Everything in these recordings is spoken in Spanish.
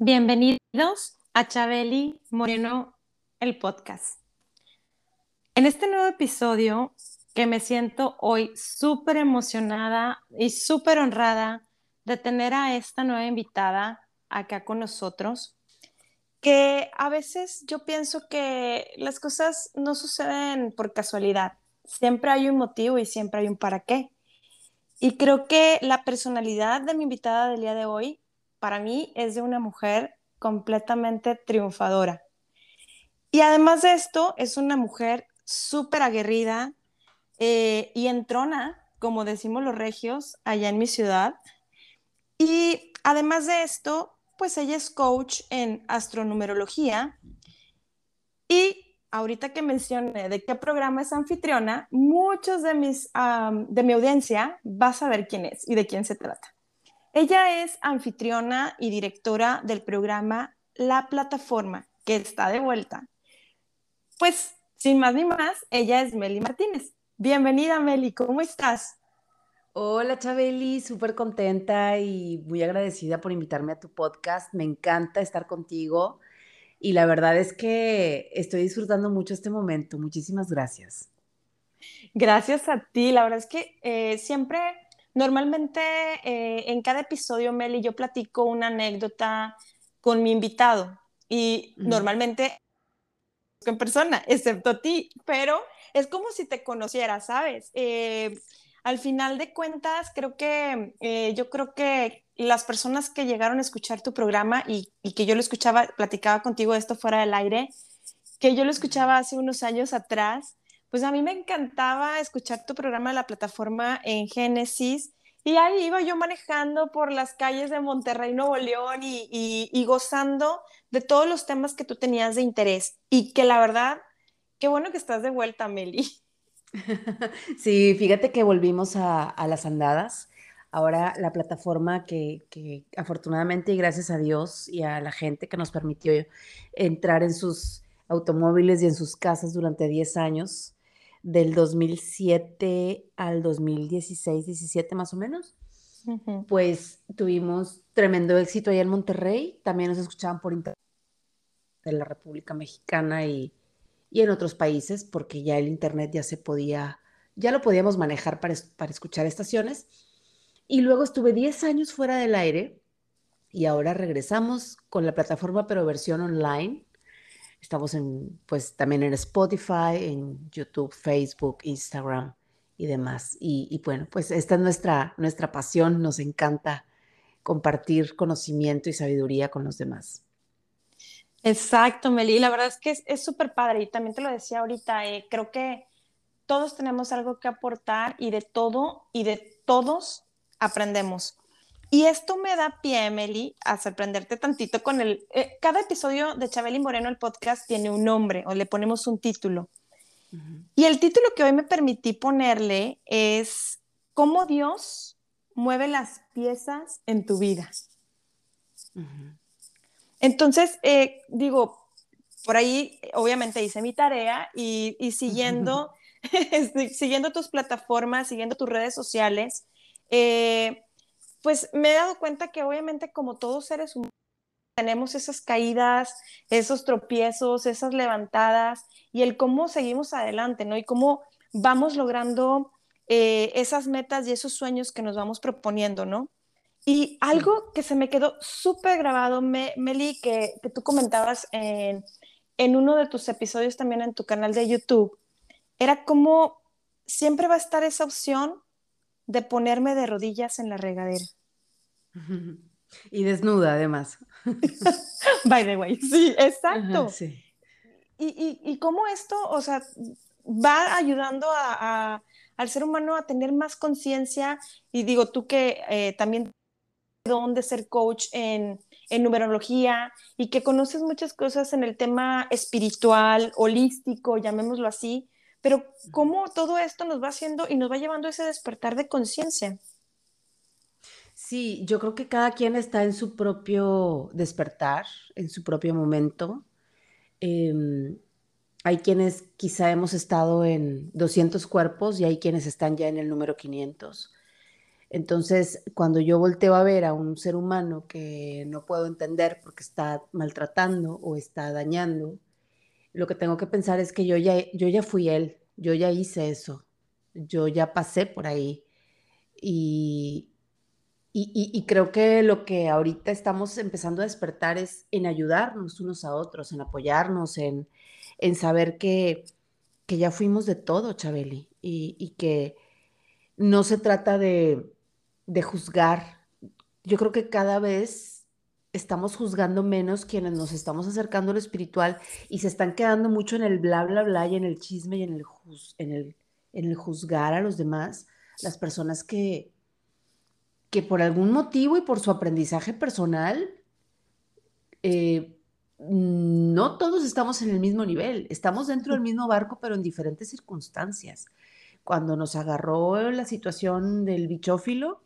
Bienvenidos a Chabeli Moreno, el podcast. En este nuevo episodio, que me siento hoy súper emocionada y súper honrada de tener a esta nueva invitada acá con nosotros, que a veces yo pienso que las cosas no suceden por casualidad, siempre hay un motivo y siempre hay un para qué. Y creo que la personalidad de mi invitada del día de hoy para mí es de una mujer completamente triunfadora. Y además de esto, es una mujer súper aguerrida eh, y entrona, como decimos los regios, allá en mi ciudad. Y además de esto, pues ella es coach en astronumerología. Y ahorita que mencioné de qué programa es anfitriona, muchos de, mis, de mi audiencia va a saber quién es y de quién se trata. Ella es anfitriona y directora del programa La Plataforma, que está de vuelta. Pues, sin más ni más, ella es Meli Martínez. Bienvenida, Meli, ¿cómo estás? Hola, Chabeli, súper contenta y muy agradecida por invitarme a tu podcast. Me encanta estar contigo y la verdad es que estoy disfrutando mucho este momento. Muchísimas gracias. Gracias a ti. La verdad es que eh, siempre Normalmente eh, en cada episodio, Meli, yo platico una anécdota con mi invitado y normalmente en persona, excepto a ti, pero es como si te conociera, ¿sabes? Eh, al final de cuentas, creo que eh, yo creo que las personas que llegaron a escuchar tu programa y, y, que yo lo escuchaba, platicaba contigo esto fuera del aire, que yo lo escuchaba hace unos años atrás, pues a mí me encantaba escuchar tu programa de la plataforma en Génesis y ahí iba yo manejando por las calles de Monterrey, Nuevo León y, y, gozando de todos los temas que tú tenías de interés. Y que la verdad, qué bueno que estás de vuelta, Meli. Sí, fíjate que volvimos a, a las andadas. Ahora la plataforma que, que, afortunadamente y gracias a Dios y a la gente que nos permitió entrar en sus automóviles y en sus casas durante 10 años, del 2007 al 2016, 17 más o menos, pues tuvimos tremendo éxito allá en Monterrey. También nos escuchaban por internet de la República Mexicana y, y, en otros países, porque ya el internet ya se podía, ya lo podíamos manejar para, para escuchar estaciones. Y luego estuve 10 años fuera del aire y ahora regresamos con la plataforma, pero versión online Estamos en, pues también en Spotify, en YouTube, Facebook, Instagram y demás. Y, bueno, pues esta es nuestra, nuestra pasión, nos encanta compartir conocimiento y sabiduría con los demás. Exacto, Meli. La verdad es que es súper padre y también te lo decía ahorita, eh, creo que todos tenemos algo que aportar y de todo y de todos aprendemos. Y esto me da pie, Emily, a sorprenderte tantito con el... Eh, cada episodio de Chabeli Moreno, el podcast, tiene un nombre o le ponemos un título. Y el título que hoy me permití ponerle es ¿Cómo Dios mueve las piezas en tu vida? Entonces, eh, digo, por ahí obviamente hice mi tarea y, y siguiendo, siguiendo tus plataformas, siguiendo tus redes sociales, eh, pues me he dado cuenta que obviamente como todos seres humanos tenemos esas caídas, esos tropiezos, esas levantadas y el cómo seguimos adelante, ¿no? Y cómo vamos logrando eh, esas metas y esos sueños que nos vamos proponiendo, ¿no? Y algo que se me quedó súper grabado, Meli, que, que, tú comentabas en, en uno de tus episodios también en tu canal de YouTube, era como siempre va a estar esa opción de ponerme de rodillas en la regadera. Y desnuda, además. By the way, sí, exacto. y, cómo esto, o sea, va ayudando a, al ser humano a tener más conciencia. Y digo, tú que eh, también de ser coach en, en numerología y que conoces muchas cosas en el tema espiritual, holístico, llamémoslo así, pero cómo todo esto nos va haciendo y nos va llevando a ese despertar de conciencia. Sí, yo creo que cada quien está en su propio despertar, en su propio momento. Em, hay quienes quizá hemos estado en 200 cuerpos y hay quienes están ya en el número 500. Entonces, cuando yo volteo a ver a un ser humano que no puedo entender porque está maltratando o está dañando, lo que tengo que pensar es que yo ya, yo ya fui él, yo ya hice eso, yo ya pasé por ahí. Y, y, creo que lo que ahorita estamos empezando a despertar es en ayudarnos unos a otros, en apoyarnos, en, en saber que, que ya fuimos de todo, Chabeli, y, y que no se trata de, de juzgar. Yo creo que cada vez estamos juzgando menos quienes nos estamos acercando a lo espiritual y se están quedando mucho en el bla, bla, bla y en el chisme y en el, en el, en el juzgar a los demás, las personas que, que por algún motivo y por su aprendizaje personal, eh, no todos estamos en el mismo nivel, estamos dentro del mismo barco, pero en diferentes circunstancias. Cuando nos agarró la situación del bichófilo,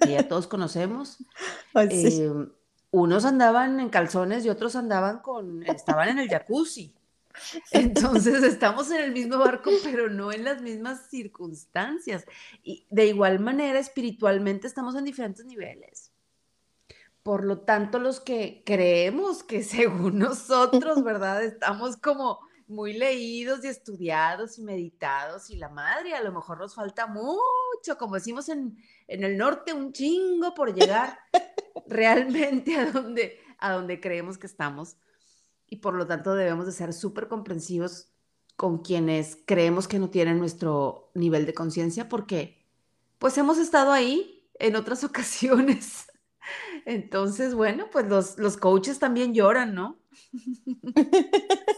que ya todos conocemos. Em, unos andaban en calzones y otros andaban con, estaban en el jacuzzi. Entonces estamos en el mismo barco, pero no en las mismas circunstancias. Y de igual manera, espiritualmente estamos en diferentes niveles. Por lo tanto, los que creemos que según nosotros, ¿verdad? Estamos como muy leídos y estudiados y meditados y la madre, a lo mejor nos falta mucho, como decimos en, en el norte, un chingo por llegar realmente a donde, a donde creemos que estamos. Y por lo tanto debemos de ser súper comprensivos con quienes creemos que no tienen nuestro nivel de conciencia porque pues hemos estado ahí en otras ocasiones. Entonces, bueno, pues los, los coaches también lloran, ¿no?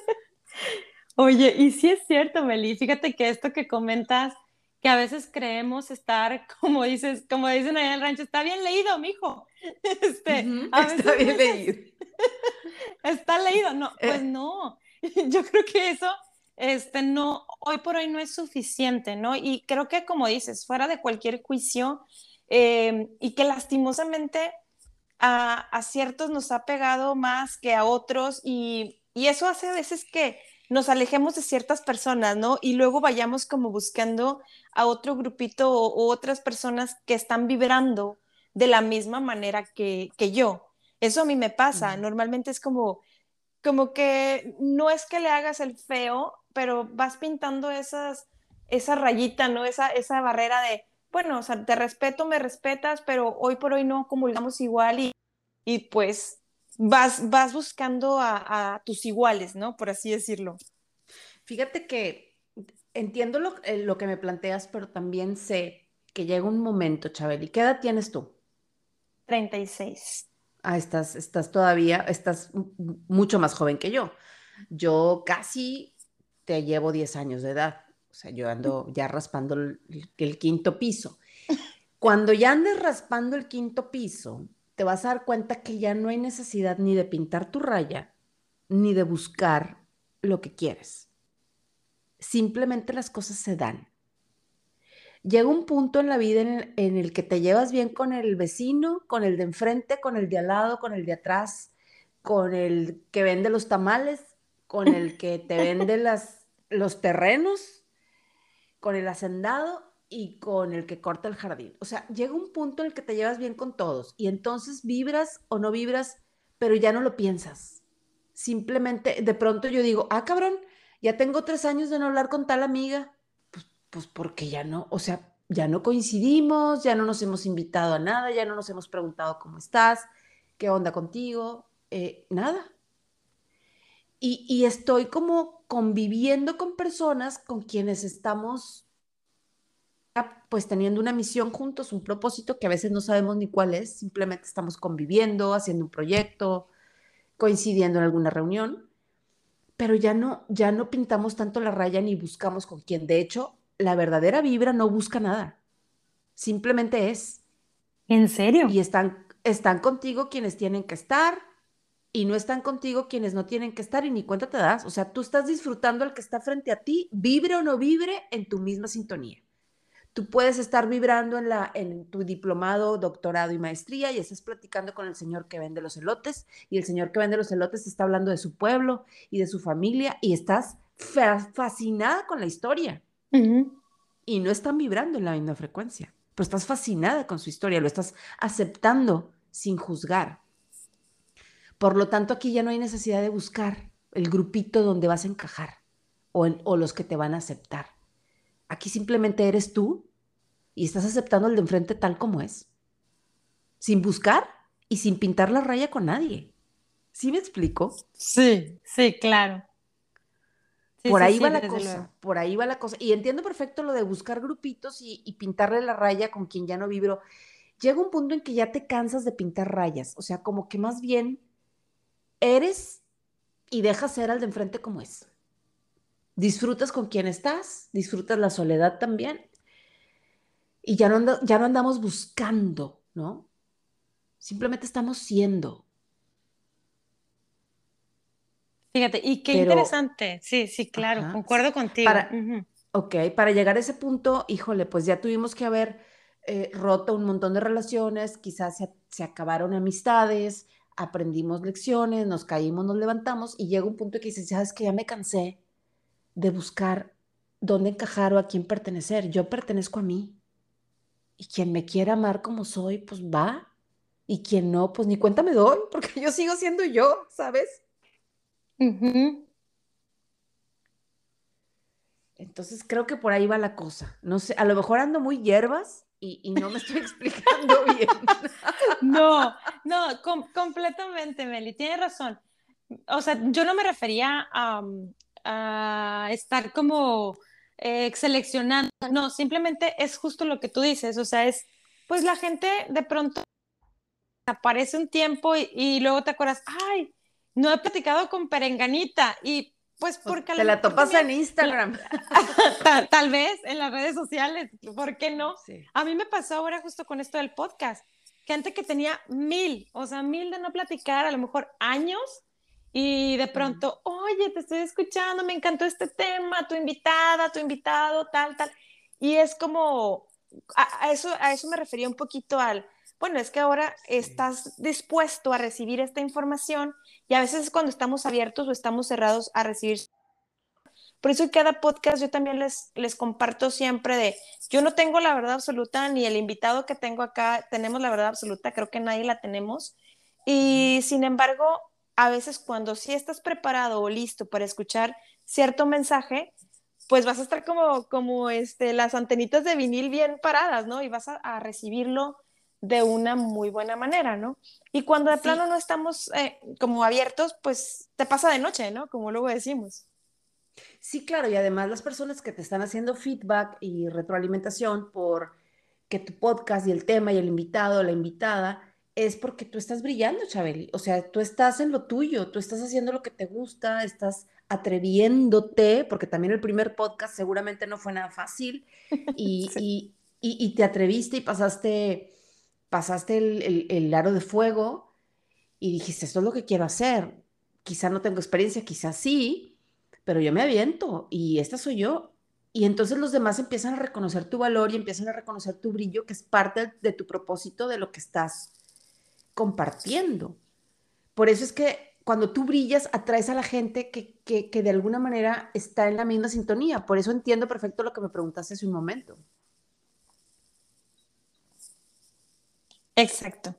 Oye, y sí es cierto, Meli, fíjate que esto que comentas, que a veces creemos estar, como dices, como dicen allá en el rancho, está bien leído, mijo. Este, está bien leído. está leído, no, pues eh. no. Yo creo que eso, este, no, hoy por hoy no es suficiente, ¿no? Y creo que como dices, fuera de cualquier juicio, em, y que lastimosamente a, a, ciertos nos ha pegado más que a otros, y, y eso hace a veces que nos alejemos de ciertas personas, ¿no? Y luego vayamos como buscando a otro grupito o, otras personas que están vibrando de la misma manera que, yo. Eso a mí me pasa. Normalmente es como, como que no es que le hagas el feo, pero vas pintando esas, esa rayita, ¿no? Esa, esa barrera de, bueno, o sea, te respeto, me respetas, pero hoy por hoy no comulgamos igual y, y pues vas, vas buscando a, tus iguales, ¿no? Por así decirlo. Fíjate que entiendo lo, eh, lo, que me planteas, pero también sé que llega un momento, Chabeli. ¿Qué edad tienes tú? 36. Ah, estás, estás todavía, estás mucho más joven que yo. Yo casi te llevo 10 años de edad. O sea, yo ando ya raspando el, el quinto piso. Cuando ya andes raspando el quinto piso, te vas a dar cuenta que ya no hay necesidad ni de pintar tu raya, ni de buscar lo que quieres. Simplemente las cosas se dan. Llega un punto en la vida en el, que te llevas bien con el vecino, con el de enfrente, con el de al lado, con el de atrás, con el que vende los tamales, con el que te vende las, los terrenos, con el hacendado y con el que corta el jardín. O sea, llega un punto en el que te llevas bien con todos y entonces vibras o no vibras, pero ya no lo piensas. Simplemente, de pronto yo digo, ah, cabrón, ya tengo tres años de no hablar con tal amiga. Pues, pues porque ya no, o sea, ya no coincidimos, ya no nos hemos invitado a nada, ya no nos hemos preguntado cómo estás, qué onda contigo, eh, nada. Y, y estoy como conviviendo con personas con quienes estamos pues teniendo una misión juntos, un propósito que a veces no sabemos ni cuál es, simplemente estamos conviviendo, haciendo un proyecto, coincidiendo en alguna reunión, pero ya no, ya no pintamos tanto la raya ni buscamos con quién. De hecho, la verdadera vibra no busca nada. Simplemente es. ¿En serio? Y están, están contigo quienes tienen que estar y no están contigo quienes no tienen que estar y ni cuenta te das. O sea, tú estás disfrutando al que está frente a ti, vibre o no vibre, en tu misma sintonía. Tú puedes estar vibrando en, la, en tu diplomado, doctorado y maestría y estás platicando con el señor que vende los elotes y el señor que vende los elotes está hablando de su pueblo y de su familia y estás fascinada con la historia. Y no están vibrando en la misma frecuencia, pero estás fascinada con su historia, lo estás aceptando sin juzgar. Por lo tanto, aquí ya no hay necesidad de buscar el grupito donde vas a encajar o, o los que te van a aceptar Aquí simplemente eres tú y estás aceptando al de enfrente tal como es, sin buscar y sin pintar la raya con nadie. ¿Sí me explico? Sí, sí, claro. por ahí va la cosa, por ahí va la cosa. Y entiendo perfecto lo de buscar grupitos y, y, pintarle la raya con quien ya no vibro. Llega un punto en que ya te cansas de pintar rayas, o sea, como que más bien eres y dejas ser al de enfrente como es disfrutas con quien estás, disfrutas la soledad también. Y ya no, ya no andamos buscando, ¿no? Simplemente estamos siendo. Fíjate, y qué interesante. Sí, sí, claro, concuerdo contigo. Para, Ok, para llegar a ese punto, híjole, pues ya tuvimos que haber eh, roto un montón de relaciones, quizás se, se, acabaron amistades, aprendimos lecciones, nos caímos, nos levantamos y llega un punto que dices, sabes que ya me cansé, de buscar dónde encajar o a quién pertenecer. Yo pertenezco a mí. Y quien me quiera amar como soy, pues va. Y quien no, pues ni cuenta me doy, porque yo sigo siendo yo, ¿sabes? Entonces creo que por ahí va la cosa. No sé, a lo mejor ando muy hierbas y, no me estoy explicando bien. no, no, completamente, Meli, tienes razón. O sea, yo no me refería a, a estar como eh, seleccionando, no, simplemente es justo lo que tú dices, o sea, es, pues la gente de pronto aparece un tiempo y, luego te acuerdas, ay, no he platicado con Perenganita y pues, pues porque... Te la topas en Instagram. tal, vez en las redes sociales, ¿por qué no? A mí me pasó ahora justo con esto del podcast, gente que tenía mil, o sea, mil de no platicar, a lo mejor años, y de pronto, oye, te estoy escuchando, me encantó este tema, tu invitada, tu invitado, tal, tal. Y es como, a, eso, a eso me refería un poquito al, bueno, es que ahora estás dispuesto a recibir esta información y a veces cuando estamos abiertos o estamos cerrados a recibir. Por eso cada podcast yo también les, les comparto siempre de, yo no tengo la verdad absoluta, ni el invitado que tengo acá tenemos la verdad absoluta, creo que nadie la tenemos. Y sin embargo, a veces cuando sí estás preparado o listo para escuchar cierto mensaje, pues vas a estar como, como este, las antenitas de vinil bien paradas, ¿no? Y vas a, recibirlo de una muy buena manera, ¿no? Y cuando de plano no estamos eh, como abiertos, pues te pasa de noche, ¿no? Como luego decimos. Sí, claro, y además las personas que te están haciendo feedback y retroalimentación por que tu podcast y el tema y el invitado, la invitada, es porque tú estás brillando, Chabeli. O sea, tú estás en lo tuyo, tú estás haciendo lo que te gusta, estás atreviéndote, porque también el primer podcast seguramente no fue nada fácil, y, y, te atreviste y pasaste, pasaste el, el, aro de fuego y dijiste, esto es lo que quiero hacer. Quizá no tengo experiencia, quizá sí, pero yo me aviento y esta soy yo. Y entonces los demás empiezan a reconocer tu valor y empiezan a reconocer tu brillo, que es parte de tu propósito, de lo que estás compartiendo. Por eso es que cuando tú brillas, atraes a la gente que, que, de alguna manera está en la misma sintonía. Por eso entiendo perfecto lo que me preguntaste hace un momento. Exacto.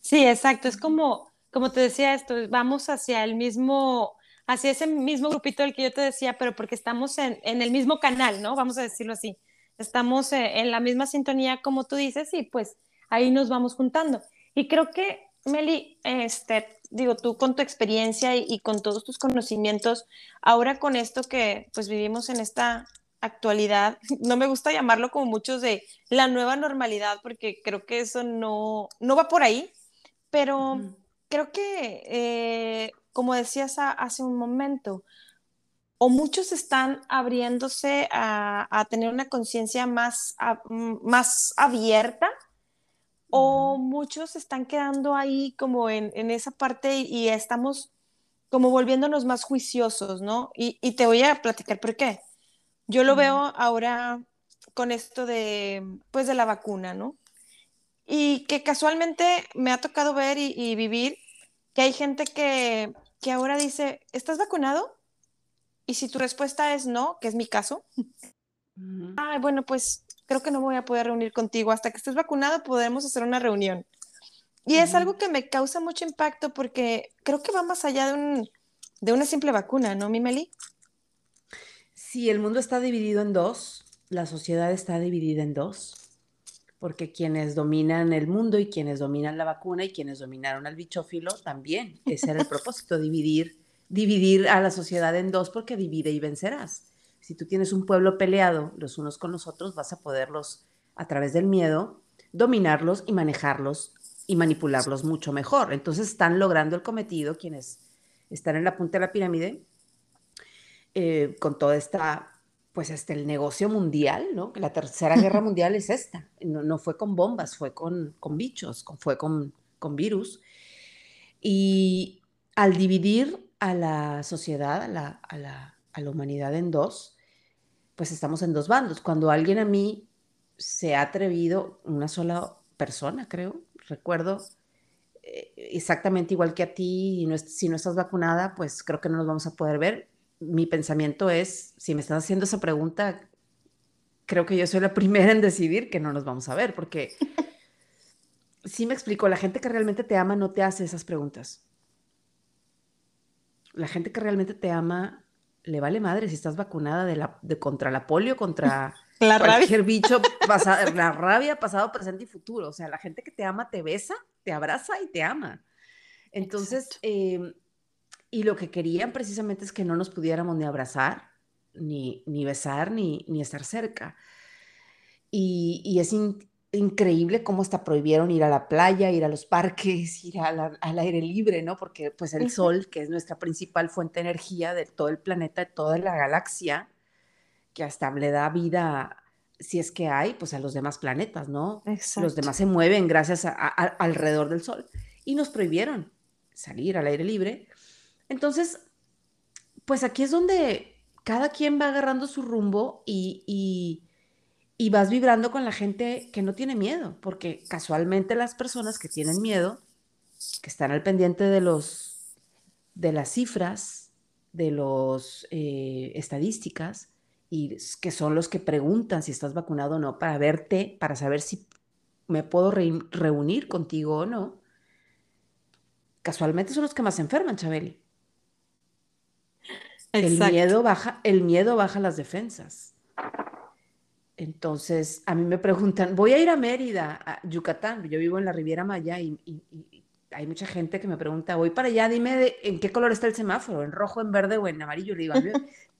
Sí, exacto. Es como, como te decía esto, vamos hacia el mismo, hacia ese mismo grupito del que yo te decía, pero porque estamos en, en el mismo canal, ¿no? Vamos a decirlo así. Estamos eh, en la misma sintonía, como tú dices, y pues ahí nos vamos juntando. Y creo que, Meli, este, digo, tú con tu experiencia y, con todos tus conocimientos, ahora con esto que pues vivimos en esta actualidad, no me gusta llamarlo como muchos de la nueva normalidad, porque creo que eso no, no va por ahí, pero creo que, eh, como decías hace un momento, o muchos están abriéndose a, tener una conciencia más, más abierta o muchos están quedando ahí como en, esa parte y, estamos como volviéndonos más juiciosos, ¿no? Y, te voy a platicar por qué. Yo lo veo ahora con esto de, pues, de la vacuna, ¿no? Y que casualmente me ha tocado ver y, vivir que hay gente que, que ahora dice, ¿estás vacunado? Y si tu respuesta es no, que es mi caso, ay, bueno, pues creo que no me voy a poder reunir contigo. Hasta que estés vacunado podemos hacer una reunión. Y es algo que me causa mucho impacto porque creo que va más allá de, un, de una simple vacuna, ¿no, Mimeli? Sí, el mundo está dividido en dos, la sociedad está dividida en dos, porque quienes dominan el mundo y quienes dominan la vacuna y quienes dominaron al bichófilo también. Ese era el propósito, dividir, dividir a la sociedad en dos porque divide y vencerás. Si tú tienes un pueblo peleado los unos con los otros, vas a poderlos, a través del miedo, dominarlos y manejarlos y manipularlos mucho mejor. Entonces están logrando el cometido quienes están en la punta de la pirámide eh, con toda esta, pues este, el negocio mundial, ¿no? Que la tercera guerra mundial es esta. No, fue con bombas, fue con, con bichos, con, fue con, con virus. Y al dividir a la sociedad, a la, a la, a la humanidad en dos, pues estamos en dos bandos. Cuando alguien a mí se ha atrevido, una sola persona, creo, recuerdo, eh, exactamente igual que a ti, y si no estás vacunada, pues creo que no nos vamos a poder ver. Mi pensamiento es, si me estás haciendo esa pregunta, creo que yo soy la primera en decidir que no nos vamos a ver, porque sí me explico, la gente que realmente te ama no te hace esas preguntas. La gente que realmente te ama le vale madre si estás vacunada de la, de, contra la polio, contra la cualquier bicho, la rabia, pasado, presente y futuro. O sea, la gente que te ama te besa, te abraza y te ama. Entonces, em, y lo que querían precisamente es que no nos pudiéramos ni abrazar, ni, ni besar, ni, ni estar cerca. Y, y es, increíble cómo hasta prohibieron ir a la playa, ir a los parques, ir al aire libre, ¿no? Porque pues el sol, que es nuestra principal fuente de energía de todo el planeta, de toda la galaxia, que hasta le da vida, si es que hay, pues a los demás planetas, ¿no? Los demás se mueven gracias a, alrededor del sol. Y nos prohibieron salir al aire libre. Entonces, pues aquí es donde cada quien va agarrando su rumbo y y vas vibrando con la gente que no tiene miedo, porque casualmente las personas que tienen miedo, que están al pendiente de los de las cifras, de los eh, estadísticas, y que son los que preguntan si estás vacunado o no, para verte, para saber si me puedo reunir contigo o no, casualmente son los que más enferman, Chabeli. El miedo baja, el miedo baja las defensas. Entonces, a mí me preguntan, voy a ir a Mérida, a Yucatán, yo vivo en la Riviera Maya y, hay mucha gente que me pregunta, voy para allá, dime en qué color está el semáforo, en rojo, en verde o en amarillo. Le digo,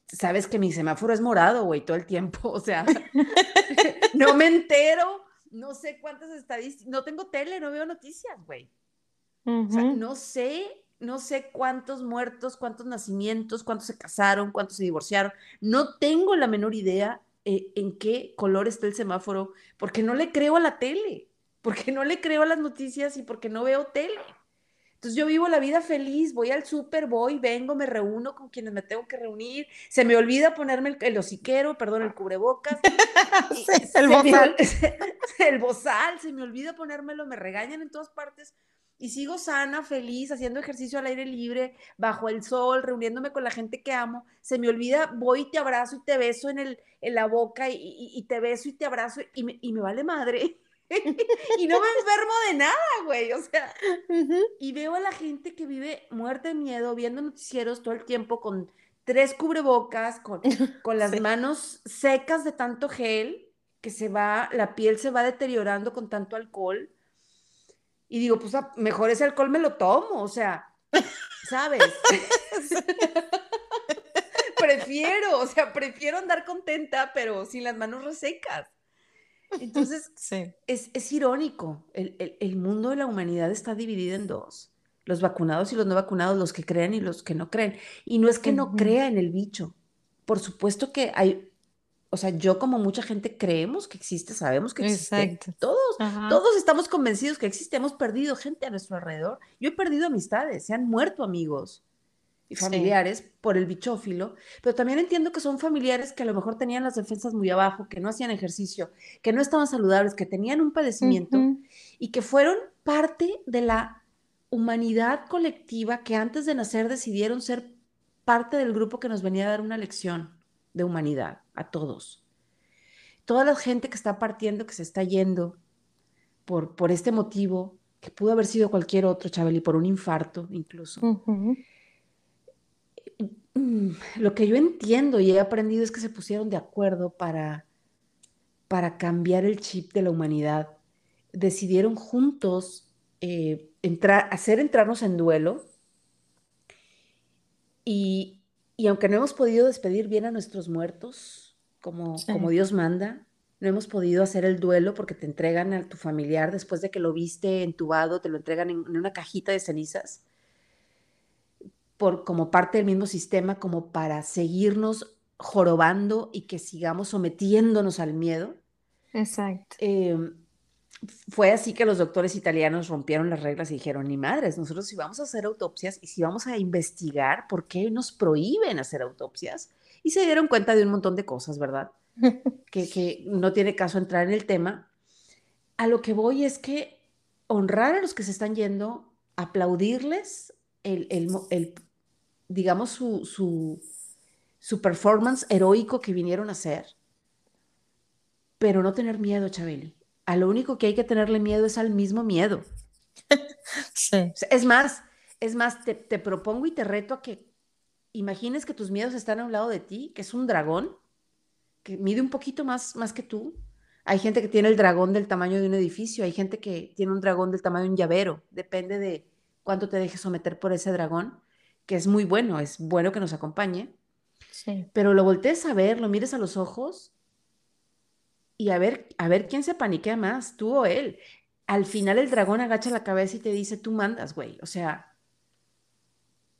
sabes que mi semáforo es morado, güey, todo el tiempo, o sea, no me entero, no sé cuántas estadísticas, no tengo tele, no veo noticias, güey. O sea, no sé, no sé cuántos muertos, cuántos nacimientos, cuántos se casaron, cuántos se divorciaron, no tengo la menor idea eh, en qué color está el semáforo, porque no le creo a la tele, porque no le creo a las noticias y porque no veo tele. Entonces yo vivo la vida feliz, voy al súper, voy, vengo, me reúno con quienes me tengo que reunir, se me olvida ponerme el, el hociquero, perdón, el cubrebocas, el bozal. el bozal, se me olvida ponérmelo, me regañan en todas partes, y sigo sana, feliz, haciendo ejercicio al aire libre, bajo el sol, reuniéndome con la gente que amo. Se me olvida, voy y te abrazo y te beso en, el, en la boca y, te beso y te abrazo y me, y me vale madre. y no me enfermo de nada, güey. O sea, y veo a la gente que vive muerte de miedo, viendo noticieros todo el tiempo con tres cubrebocas, con, con las manos secas de tanto gel, que se va, la piel se va deteriorando con tanto alcohol y digo, pues ah, mejor ese alcohol me lo tomo, o sea, ¿sabes? prefiero, o sea, prefiero andar contenta, pero sin las manos resecas. Entonces, es, irónico, el, mundo de la humanidad está dividido en dos, los vacunados y los no vacunados, los que creen y los que no creen. Y no es que no crea en el bicho, por supuesto que hay, o sea, yo como mucha gente creemos que existe, sabemos que existe. Exacto. Todos, todos estamos convencidos que existe. Hemos perdido gente a nuestro alrededor. Yo he perdido amistades, se han muerto amigos y familiares por el bichófilo, pero también entiendo que son familiares que a lo mejor tenían las defensas muy abajo, que no hacían ejercicio, que no estaban saludables, que tenían un padecimiento y que fueron parte de la humanidad colectiva que antes de nacer decidieron ser parte del grupo que nos venía a dar una lección de humanidad a todos. Toda la gente que está partiendo, que se está yendo por, por este motivo, que pudo haber sido cualquier otro, Chabeli, por un infarto incluso. Mm, lo que yo entiendo y he aprendido es que se pusieron de acuerdo para, para cambiar el chip de la humanidad. Decidieron juntos eh, entrar, hacer entrarnos en duelo y, aunque no hemos podido despedir bien a nuestros muertos, como, como Dios manda, no hemos podido hacer el duelo porque te entregan a tu familiar después de que lo viste entubado, te lo entregan en una cajita de cenizas por, como parte del mismo sistema, como para seguirnos jorobando y que sigamos sometiéndonos al miedo. Exacto. Em, fue así que los doctores italianos rompieron las reglas y dijeron, ni madres, nosotros si vamos a hacer autopsias y si vamos a investigar, ¿por qué nos prohíben hacer autopsias? Y se dieron cuenta de un montón de cosas, ¿verdad? que, que no tiene caso entrar en el tema. A lo que voy es que honrar a los que se están yendo, aplaudirles el, el, el, digamos, su, su, su performance heroico que vinieron a hacer, pero no tener miedo, Chabeli. A lo único que hay que tenerle miedo es al mismo miedo. sí. Es más, es más, te, te, propongo y te reto a que imagines que tus miedos están a un lado de ti, que es un dragón, que mide un poquito más, más que tú. Hay gente que tiene el dragón del tamaño de un edificio, hay gente que tiene un dragón del tamaño de un llavero, depende de cuánto te dejes someter por ese dragón que es muy bueno, es bueno que nos acompañe, sí. pero lo voltees a ver, lo mires a los ojos y a ver, a ver quién se paniquea más, tú o él. Al final el dragón agacha la cabeza y te dice, tú mandas, güey. O sea,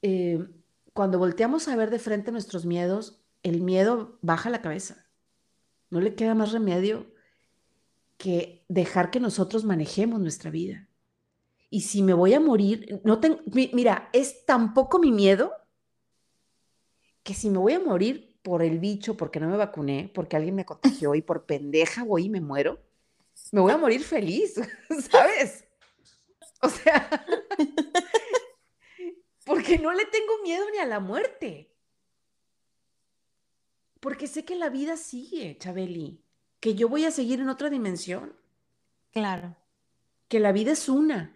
eh, cuando volteamos a ver de frente nuestros miedos, el miedo baja la cabeza. No le queda más remedio que dejar que nosotros manejemos nuestra vida. Y si me voy a morir, no tengo, mira, es tan poco mi miedo que si me voy a morir por el bicho, porque no me vacuné, porque alguien me contagió y por pendeja voy y me muero, me voy a morir feliz, ¿sabes? O sea, porque no le tengo miedo ni a la muerte. Porque sé que la vida sigue, Chabeli, que yo voy a seguir en otra dimensión. Claro. Que la vida es una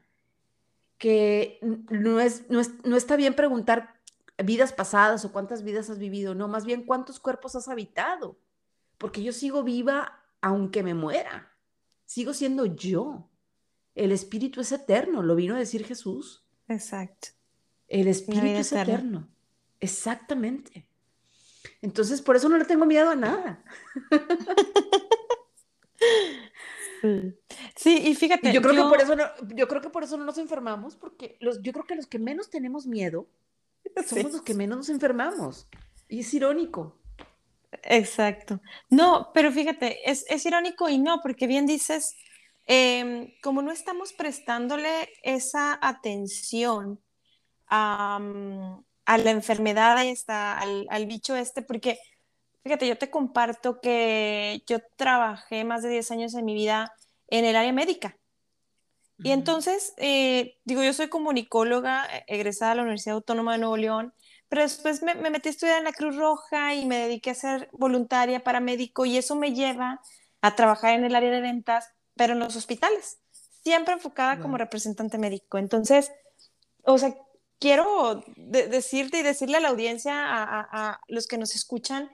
que no, es, no, está bien preguntar vidas pasadas o cuántas vidas has vivido, no, más bien cuántos cuerpos has habitado, porque yo sigo viva aunque me muera, sigo siendo yo. El espíritu es eterno, lo vino a decir Jesús. Exacto. El espíritu es eterno. Exactamente. Entonces, por eso no le tengo miedo a nada. Sí, y fíjate. yo creo que por eso no, yo creo que por eso no nos enfermamos, porque los, yo creo que los que menos tenemos miedo somos los que menos nos enfermamos. Y es irónico. Exacto. No, pero fíjate, es, es irónico y no, porque bien dices, em, como no estamos prestándole esa atención a, a la enfermedad esta, al, al bicho este, porque Fíjate, yo te comparto que yo trabajé más de 10 años en mi vida en el área médica. Y entonces, eh, digo, yo soy comunicóloga eh, egresada a la Universidad Autónoma de Nuevo León, pero después me, metí a estudiar en la Cruz Roja y me dediqué a ser voluntaria para médico y eso me lleva a trabajar en el área de ventas, pero en los hospitales, siempre enfocada como representante médico. Entonces, o sea, quiero decirte y decirle a la audiencia, a, a los que nos escuchan,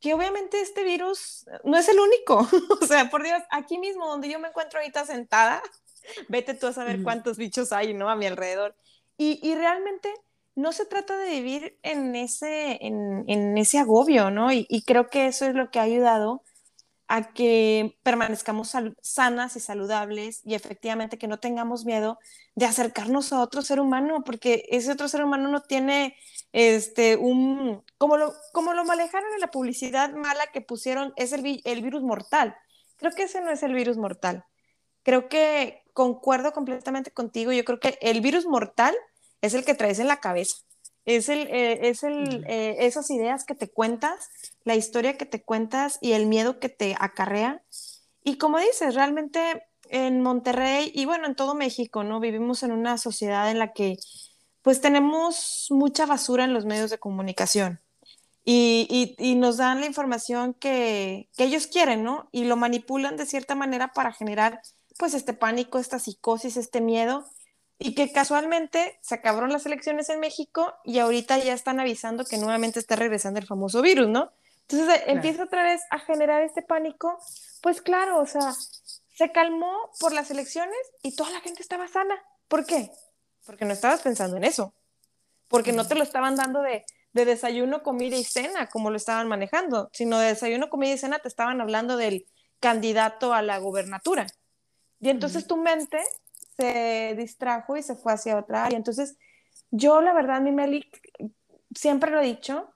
que obviamente este virus no es el único. o sea, por Dios, aquí mismo donde yo me encuentro ahorita sentada, vete tú a saber cuántos bichos hay, ¿no? A mi alrededor. Y, y realmente no se trata de vivir en ese, en, en ese agobio, ¿no? Y, y, creo que eso es lo que ha ayudado a que permanezcamos sanas y saludables y efectivamente que no tengamos miedo de acercarnos a otro ser humano, porque ese otro ser humano no tiene este un como lo como lo manejaron en la publicidad mala que pusieron es el, el virus mortal. Creo que ese no es el virus mortal. Creo que concuerdo completamente contigo. Yo creo que el virus mortal es el que traes en la cabeza es, el, eh, es el, eh, esas ideas que te cuentas, la historia que te cuentas y el miedo que te acarrea. Y como dices, realmente en Monterrey y bueno, en todo México, ¿no? Vivimos en una sociedad en la que pues tenemos mucha basura en los medios de comunicación y, y, y nos dan la información que, que, ellos quieren, ¿no? Y lo manipulan de cierta manera para generar pues este pánico, esta psicosis, este miedo y que casualmente se acabaron las elecciones en México y ahorita ya están avisando que nuevamente está regresando el famoso virus, ¿no? Entonces eh, empieza otra vez a generar este pánico, pues claro, o sea, se calmó por las elecciones y toda la gente estaba sana. ¿Por qué? Porque no estabas pensando en eso, porque no te lo estaban dando de, de desayuno, comida y cena, como lo estaban manejando, sino de desayuno, comida y cena te estaban hablando del candidato a la gobernatura. Y entonces tu mente se distrajo y se fue hacia otra área. Entonces, yo la verdad, mi Meli, siempre lo he dicho,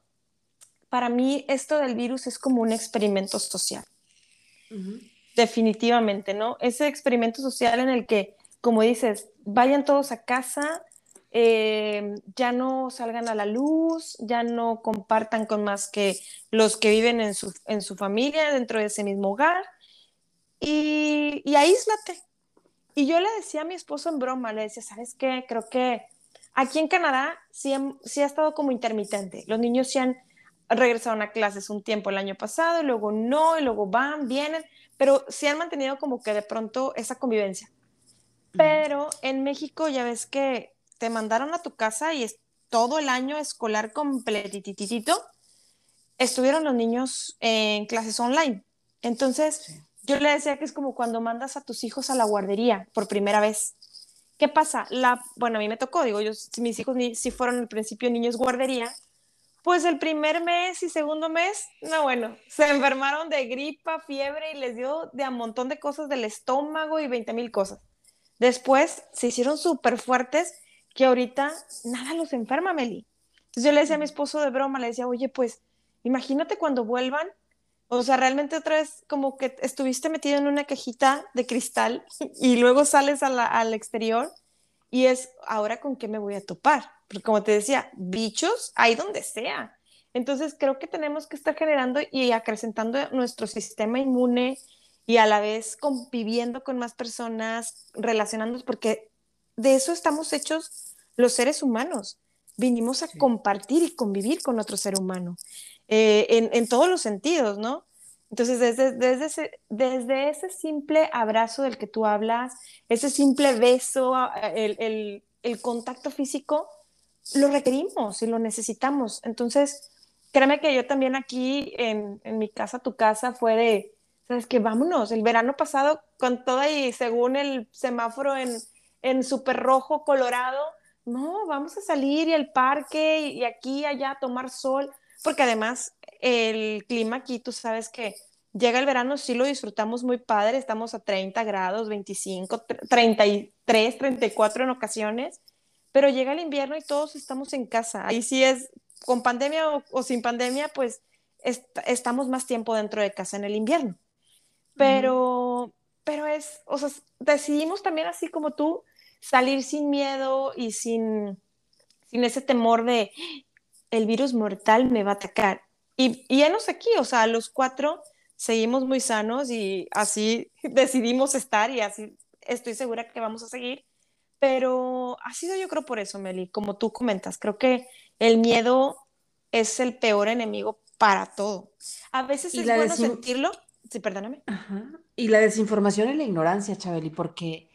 para mí esto del virus es como un experimento social. Definitivamente, ¿no? Ese experimento social en el que, como dices, vayan todos a casa, eh, ya no salgan a la luz, ya no compartan con más que los que viven en su, en su familia dentro de ese mismo hogar y, y aíslate, y yo le decía a mi esposo en broma, le decía, ¿sabes qué? Creo que aquí en Canadá sí, sí ha estado como intermitente. Los niños sí han regresado a clases un tiempo el año pasado, y luego no, y luego van, vienen, pero sí han mantenido como que de pronto esa convivencia. Pero en México ya ves que te mandaron a tu casa y es todo el año escolar completititito, estuvieron los niños en clases online. Entonces, yo le decía que es como cuando mandas a tus hijos a la guardería por primera vez. ¿Qué pasa? La, bueno, a mí me tocó, digo, yo, si mis hijos ni, si fueron al principio niños guardería, pues el primer mes y segundo mes, no, bueno, se enfermaron de gripa, fiebre y les dio de a montón de cosas del estómago y 20 mil cosas. Después se hicieron súper fuertes que ahorita nada los enferma, Meli. Entonces yo le decía a mi esposo de broma, le decía, oye, pues imagínate cuando vuelvan o sea, realmente otra vez como que estuviste metido en una cajita de cristal y luego sales al exterior y es, ahora con qué me voy a topar. Porque como te decía, bichos hay donde sea. Entonces creo que tenemos que estar generando y acrecentando nuestro sistema inmune y a la vez conviviendo con más personas, relacionándonos, porque de eso estamos hechos los seres humanos. Vinimos a compartir y convivir con otro ser humano. Eh, en, en, todos los sentidos, ¿no? Entonces, desde, desde, ese, desde ese simple abrazo del que tú hablas, ese simple beso, el, el, el contacto físico, lo requerimos y lo necesitamos. Entonces, créeme que yo también aquí en, en mi casa, tu casa, fue de, ¿sabes qué? Vámonos. El verano pasado, con todo y según el semáforo en, en súper rojo, colorado, no, vamos a salir y al parque y, y aquí, allá, a tomar sol porque además el clima aquí, tú sabes que llega el verano, sí lo disfrutamos muy padre, estamos a 30 grados, 25, 33, 34 en ocasiones, pero llega el invierno y todos estamos en casa. Ahí sí es, con pandemia o, sin pandemia, pues estamos más tiempo dentro de casa en el invierno. Pero, pero es, o sea, decidimos también así como tú, salir sin miedo y sin, sin ese temor de, el virus mortal me va a atacar. Y, y sé aquí, o sea, los cuatro seguimos muy sanos y así decidimos estar y así estoy segura que vamos a seguir. Pero ha sido yo creo por eso, Meli, como tú comentas, creo que el miedo es el peor enemigo para todo. A veces es bueno sentirlo. Sí, perdóname. Y la desinformación y la ignorancia, Chabeli, porque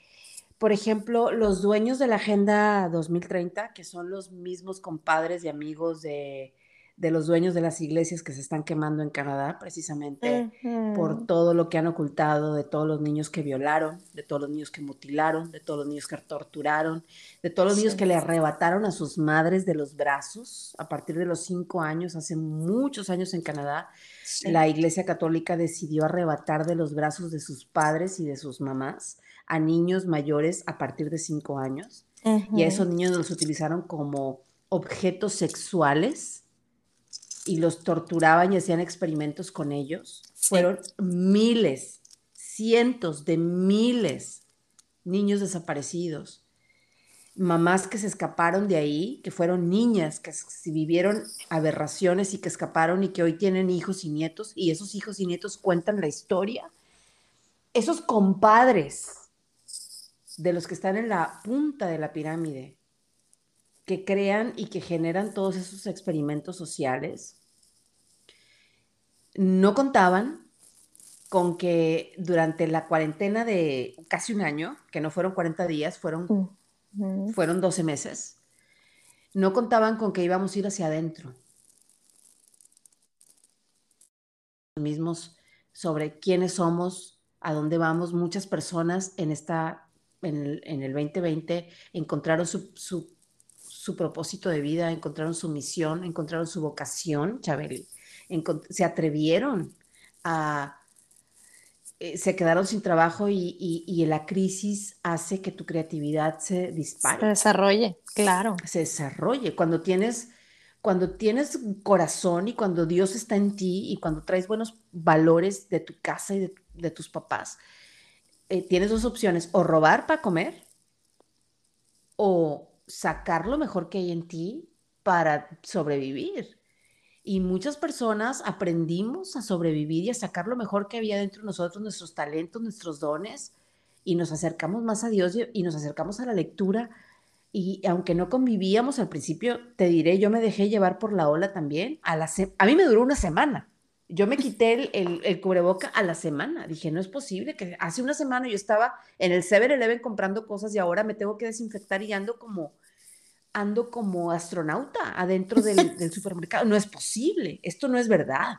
por ejemplo, los dueños de la Agenda 2030, que son los mismos compadres y amigos de, de los dueños de las iglesias que se están quemando en Canadá, precisamente por todo lo que han ocultado, de todos los niños que violaron, de todos los niños que mutilaron, de todos los niños que torturaron, de todos los niños que le arrebataron a sus madres de los brazos a partir de los cinco años, hace muchos años en Canadá. La Iglesia Católica decidió arrebatar de los brazos de sus padres y de sus mamás a niños mayores a partir de cinco años. Y a esos niños los utilizaron como objetos sexuales y los torturaban y hacían experimentos con ellos. Fueron miles, cientos de miles niños desaparecidos, mamás que se escaparon de ahí, que fueron niñas, que vivieron aberraciones y que escaparon y que hoy tienen hijos y nietos, y esos hijos y nietos cuentan la historia. Esos compadres de los que están en la punta de la pirámide, que crean y que generan todos esos experimentos sociales, no contaban con que durante la cuarentena de casi un año, que no fueron 40 días, fueron, fueron 12 meses, no contaban con que íbamos a ir hacia adentro. mismos sobre quiénes somos, a dónde vamos. Muchas personas en, esta, en, el, 2020 encontraron su, su, propósito de vida, encontraron su misión, encontraron su vocación, Chabeli se atrevieron a... Eh, se quedaron sin trabajo y, la crisis hace que tu creatividad se dispare. Se desarrolle, claro. Se desarrolle. Cuando tienes, cuando tienes corazón y cuando Dios está en ti y cuando traes buenos valores de tu casa y de, tus papás, eh, tienes dos opciones, o robar para comer o sacar lo mejor que hay en ti para sobrevivir. Y muchas personas aprendimos a sobrevivir y a sacar lo mejor que había dentro de nosotros, nuestros talentos, nuestros dones, y nos acercamos más a Dios y nos acercamos a la lectura. Y aunque no convivíamos al principio, te diré, yo me dejé llevar por la ola también. A, la a mí me duró una semana. Yo me quité el, el, cubreboca a la semana. Dije, no es posible que hace una semana yo estaba en el 7-Eleven comprando cosas y ahora me tengo que desinfectar y ando como, ando como astronauta adentro del, supermercado. No es posible, esto no es verdad.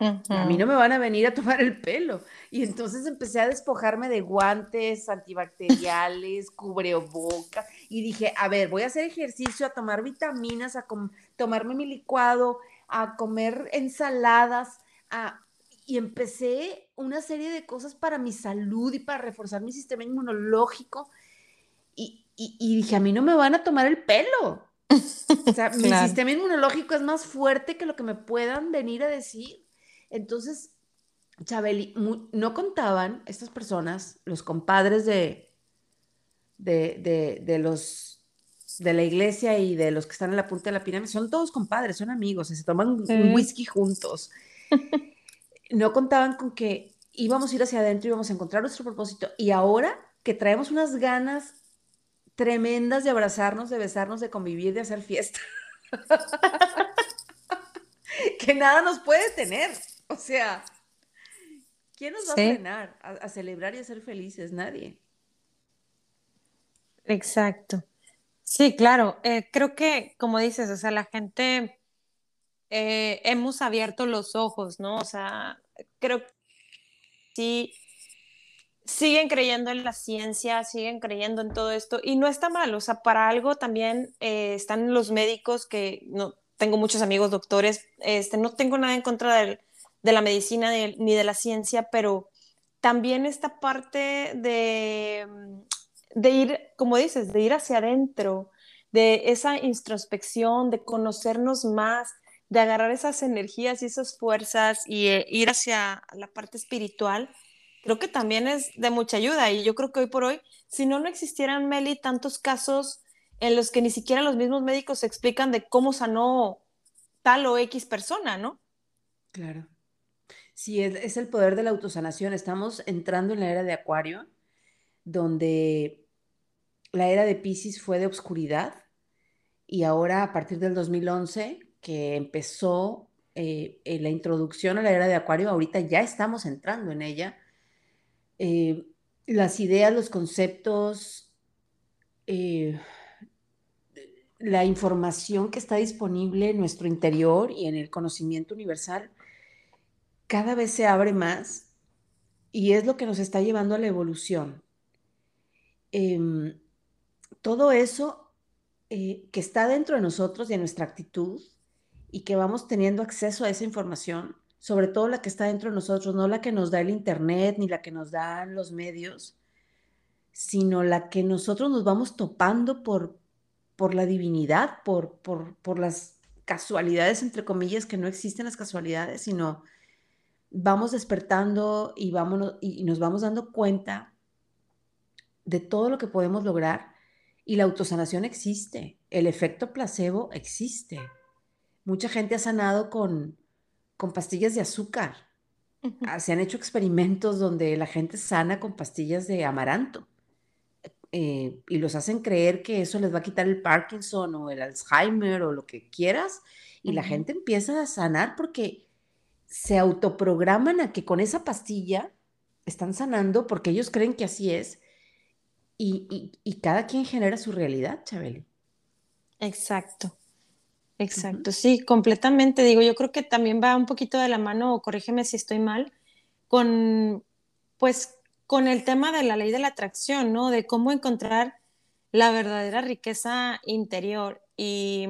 A mí no me van a venir a tomar el pelo. Y entonces empecé a despojarme de guantes antibacteriales, cubreboca, y dije, a ver, voy a hacer ejercicio, a tomar vitaminas, a tomarme mi licuado, a comer ensaladas, y empecé una serie de cosas para mi salud y para reforzar mi sistema inmunológico. Y, y, dije, a mí no me van a tomar el pelo. O sea, mi sistema inmunológico es más fuerte que lo que me puedan venir a decir. Entonces, Chabeli, no contaban estas personas, los compadres de, de, de, los de la iglesia y de los que están en la punta de la pirámide, son todos compadres, son amigos, se toman un whisky juntos. no contaban con que íbamos a ir hacia adentro, íbamos a encontrar nuestro propósito y ahora que traemos unas ganas tremendas de abrazarnos, de besarnos, de convivir, de hacer fiesta. que nada nos puede tener. O sea, ¿quién nos va a frenar a, celebrar y a ser felices? Nadie. Exacto. Sí, claro. Eh, creo que, como dices, o sea, la gente eh, hemos abierto los ojos, ¿no? O sea, creo que sí siguen creyendo en la ciencia, siguen creyendo en todo esto y no está mal, o sea, para algo también eh, están los médicos que no tengo muchos amigos doctores, este, no tengo nada en contra de, la medicina ni de la ciencia, pero también esta parte de, de ir, como dices, de ir hacia adentro, de esa introspección, de conocernos más, de agarrar esas energías y esas fuerzas y eh, ir hacia la parte espiritual, creo que también es de mucha ayuda. Y yo creo que hoy por hoy, si no, no existieran, Meli, tantos casos en los que ni siquiera los mismos médicos explican de cómo sanó tal o X persona, ¿no? Claro. Sí, es, el poder de la autosanación. Estamos entrando en la era de Acuario, donde la era de Pisces fue de oscuridad y ahora a partir del 2011, que empezó eh, la introducción a la era de Acuario, ahorita ya estamos entrando en ella eh, las ideas, los conceptos, eh, la información que está disponible en nuestro interior y en el conocimiento universal cada vez se abre más y es lo que nos está llevando a la evolución. Em, todo eso eh, que está dentro de nosotros y en nuestra actitud y que vamos teniendo acceso a esa información, sobre todo la que está dentro de nosotros, no la que nos da el Internet ni la que nos dan los medios, sino la que nosotros nos vamos topando por, por la divinidad, por, por, por las casualidades, entre comillas, que no existen las casualidades, sino vamos despertando y, vámonos, y nos vamos dando cuenta de todo lo que podemos lograr y la autosanación existe, el efecto placebo existe. Mucha gente ha sanado con, con pastillas de azúcar. Ah, se han hecho experimentos donde la gente sana con pastillas de amaranto. Eh, y los hacen creer que eso les va a quitar el Parkinson o el Alzheimer o lo que quieras, y la gente empieza a sanar porque se autoprograman a que con esa pastilla están sanando porque ellos creen que así es, y, cada quien genera su realidad, Chabeli. Exacto. Exacto, sí, completamente. Digo, yo creo que también va un poquito de la mano, o corrígeme si estoy mal, con pues con el tema de la ley de la atracción, ¿no? De cómo encontrar la verdadera riqueza interior. Y,